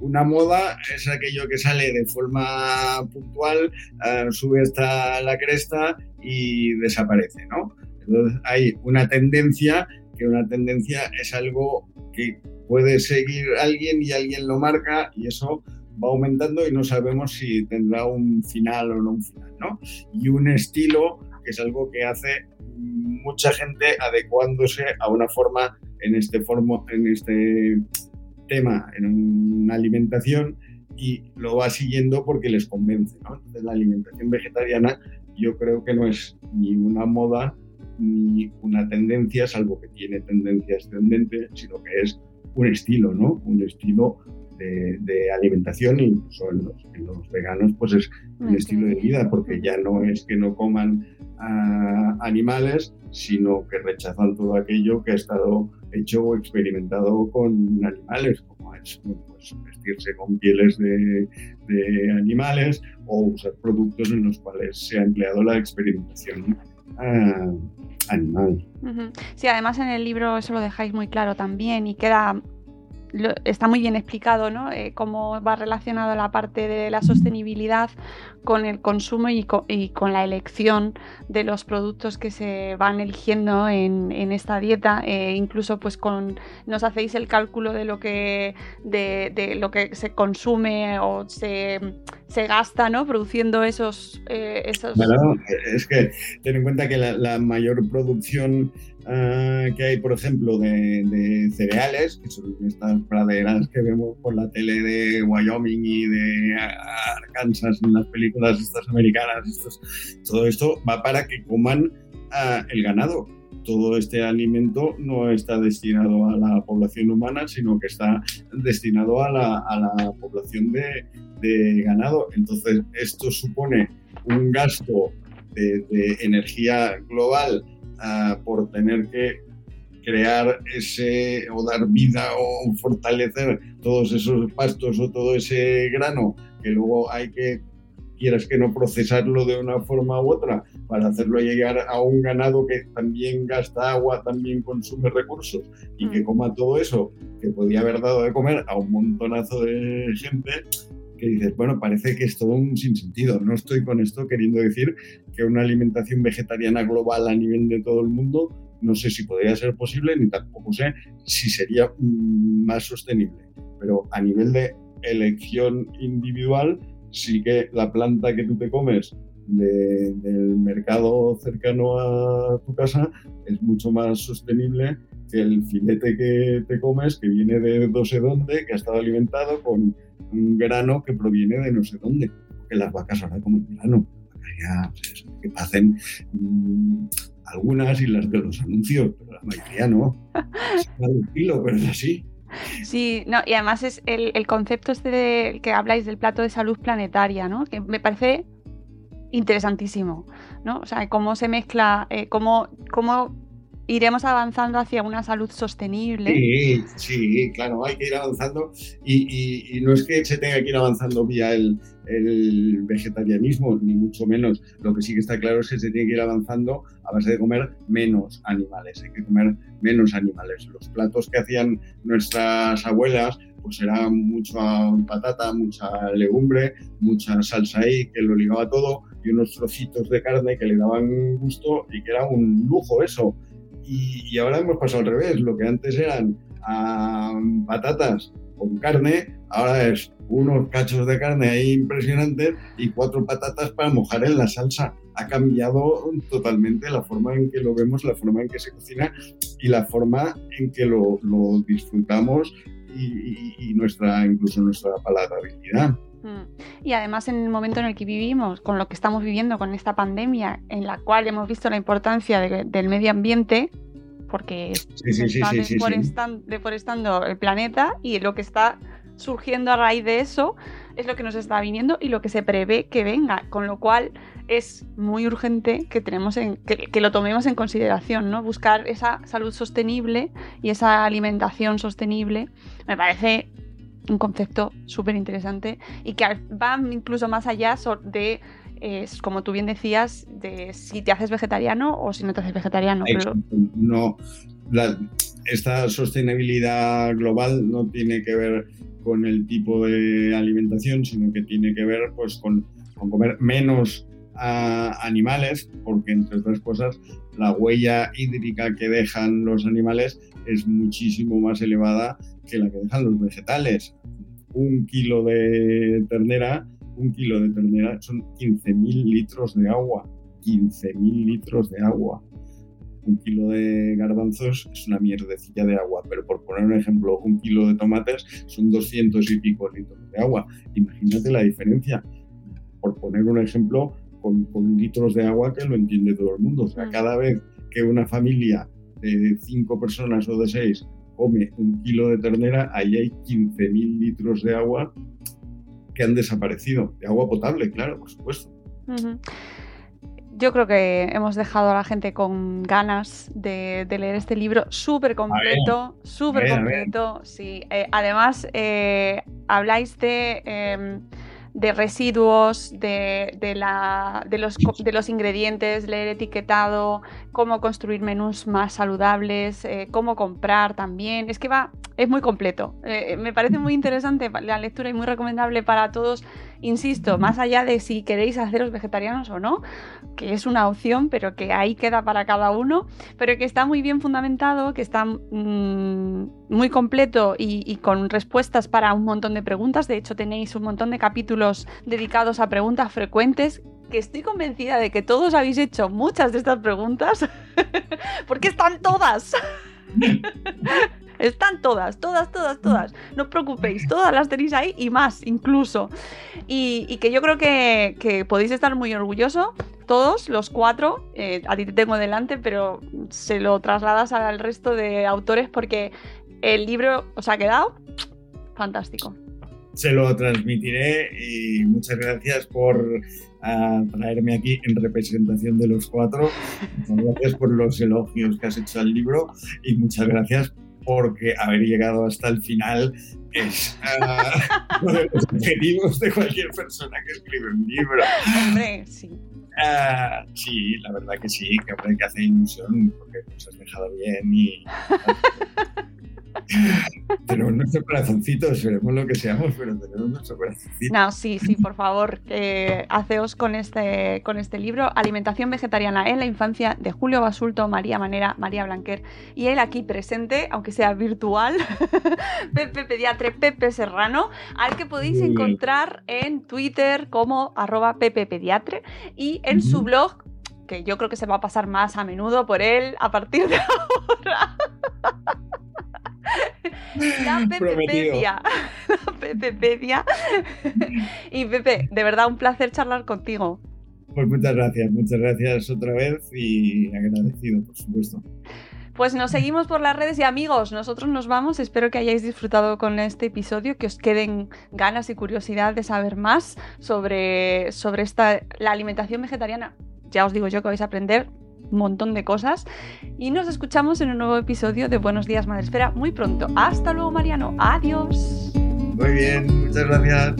Una moda es aquello que sale de forma puntual, ah, sube hasta la cresta y desaparece, ¿no? Entonces hay una tendencia, que una tendencia es algo que puede seguir alguien y alguien lo marca y eso va aumentando y no sabemos si tendrá un final o no un final, ¿no? Y un estilo que es algo que hace mucha gente adecuándose a una forma en este, formo, en este tema, en una alimentación y lo va siguiendo porque les convence. Entonces la alimentación vegetariana yo creo que no es ni una moda ni una tendencia, salvo que tiene tendencia ascendente, sino que es un estilo, ¿no? Un estilo de, alimentación, incluso en los, veganos, pues es un estilo de vida, porque ya no es que no coman ah, animales, sino que rechazan todo aquello que ha estado hecho o experimentado con animales, como es pues, vestirse con pieles de, animales o usar productos en los cuales se ha empleado la experimentación ah, animal. Sí, además en el libro eso lo dejáis muy claro también y queda está muy bien explicado, ¿no? Eh, cómo va relacionado la parte de la sostenibilidad con el consumo y con, la elección de los productos que se van eligiendo en, esta dieta. Eh, incluso, pues, con nos hacéis el cálculo de lo que se consume o se, gasta, ¿no? Produciendo esos, eh, esos. es que ten en cuenta que la mayor producción Ah, que hay, por ejemplo, de, cereales, que son estas praderas que vemos por la tele de Wyoming y de Arkansas en las películas estas americanas. todo esto va para que coman el ganado. Todo este alimento no está destinado a la población humana, sino que está destinado a la, población de, ganado. Entonces, esto supone un gasto de, energía global por tener que crear ese o dar vida o fortalecer todos esos pastos o todo ese grano que luego hay que quieras que no procesarlo de una forma u otra para hacerlo llegar a un ganado que también gasta agua, también consume recursos y que mm. coma todo eso que podía haber dado de comer a un montonazo de gente que dices, bueno, parece que es todo un sinsentido. No estoy con esto queriendo decir que una alimentación vegetariana global a nivel de todo el mundo no sé si podría ser posible ni tampoco sé si sería mm, más sostenible. Pero a nivel de elección individual, sí que la planta que tú te comes del mercado cercano a tu casa es mucho más sostenible que el filete que te comes que viene de no sé dónde, que ha estado alimentado con un grano que proviene de no sé dónde. Porque las vacas ahora comen grano. Ya, pues que hacen mm, algunas y las de los anuncios, pero la mayoría no. Es un kilo, pero es así. Sí, no, y además es el, concepto este de, que habláis del plato de salud planetaria, ¿no? Que me parece interesantísimo, ¿no? O sea, cómo se mezcla, eh, cómo, cómo iremos avanzando hacia una salud sostenible. Sí, sí, claro, hay que ir avanzando y, no es que se tenga que ir avanzando vía el, vegetarianismo, ni mucho menos. Lo que sí que está claro es que se tiene que ir avanzando a base de comer menos animales, hay que comer menos animales. Los platos que hacían nuestras abuelas pues eran mucha patata, mucha legumbre, mucha salsa ahí que lo ligaba todo y unos trocitos de carne que le daban gusto y que era un lujo eso. Y, ahora hemos pasado al revés. Lo que antes eran ah, patatas con carne, ahora es unos cachos de carne ahí impresionantes y cuatro patatas para mojar en la salsa. Ha cambiado totalmente la forma en que lo vemos, la forma en que se cocina y la forma en que lo, disfrutamos y, nuestra incluso nuestra palatabilidad. Mm. Y además en el momento en el que vivimos, con lo que estamos viviendo con esta pandemia, en la cual hemos visto la importancia del medio ambiente, porque se está deforestando el planeta y lo que está surgiendo a raíz de eso es lo que nos está viniendo y lo que se prevé que venga, con lo cual es muy urgente que, tenemos en, que, lo tomemos en consideración, ¿no? Buscar esa salud sostenible y esa alimentación sostenible me parece un concepto súper interesante y que va incluso más allá de, como tú bien decías, de si te haces vegetariano o si no te haces vegetariano. No, esta sostenibilidad global no tiene que ver con el tipo de alimentación, sino que tiene que ver pues, con, comer menos animales, porque entre otras cosas la huella hídrica que dejan los animales es muchísimo más elevada que la que dejan los vegetales. Un kilo de ternera, un kilo de ternera son 15.000 litros de agua. 15.000 litros de agua. Un kilo de garbanzos es una mierdecilla de agua, pero por poner un ejemplo, un kilo de tomates son 200 y pico litros de agua. Imagínate la diferencia. Por poner un ejemplo, con, con litros de agua que lo entiende todo el mundo. O sea, cada vez que una familia de cinco personas o de seis come un kilo de ternera, ahí hay 15.000 litros de agua que han desaparecido, de agua potable, claro, por supuesto. Yo creo que hemos dejado a la gente con ganas de, leer este libro súper completo, súper completo. Sí, eh, además eh, habláis de em, de residuos, de, la, de, los, de, los, ingredientes, leer etiquetado, cómo construir menús más saludables, eh, cómo comprar también. Es que va, es muy completo. Eh, me parece muy interesante la lectura y muy recomendable para todos insisto, más allá de si queréis haceros vegetarianos o no, que es una opción, pero que ahí queda para cada uno, pero que está muy bien fundamentado, que está mm, muy completo y, con respuestas para un montón de preguntas. De hecho, tenéis un montón de capítulos dedicados a preguntas frecuentes que estoy convencida de que todos habéis hecho muchas de estas preguntas, <laughs> porque están todas. <laughs> Están todas, todas, todas, todas. No os preocupéis, todas las tenéis ahí y más incluso. Y, que yo creo que, podéis estar muy orgullosos todos, los cuatro. Eh, a ti te tengo delante, pero se lo trasladas al resto de autores porque el libro os ha quedado fantástico. Se lo transmitiré y muchas gracias por ah, traerme aquí en representación de los cuatro. Muchas gracias por los elogios que has hecho al libro y muchas gracias porque haber llegado hasta el final es uh, <laughs> uno de los objetivos de cualquier persona que escribe un libro. Hombre, sí. Uh, sí, la verdad que sí, que, que hace ilusión porque nos has dejado bien y <laughs> tenemos nuestro corazoncito, seremos lo que seamos, pero tenemos nuestro corazoncito. No, sí, sí, por favor, eh, haceos con este, con este libro, Alimentación Vegetariana en la Infancia, de Julio Basulto, María Manera, María Blanquer, y él aquí presente, aunque sea virtual, <laughs> Pepe Pediatre, Pepe Serrano, al que podéis encontrar en Twitter como arroba Pepe Pediatre y en su blog que yo creo que se va a pasar más a menudo por él a partir de <laughs> ahora. <laughs> <laughs> La Pepepedia. La <laughs> Pepepedia. Y Pepe, de verdad un placer charlar contigo. Pues muchas gracias, muchas gracias otra vez y agradecido, por supuesto. Pues nos seguimos por las redes y amigos, nosotros nos vamos. Espero que hayáis disfrutado con este episodio, que os queden ganas y curiosidad de saber más sobre, sobre esta, la alimentación vegetariana. Ya os digo yo que vais a aprender montón de cosas. Y nos escuchamos en un nuevo episodio de Buenos Días Madresfera muy pronto. Hasta luego, Mariano. Adiós. Muy bien, muchas gracias.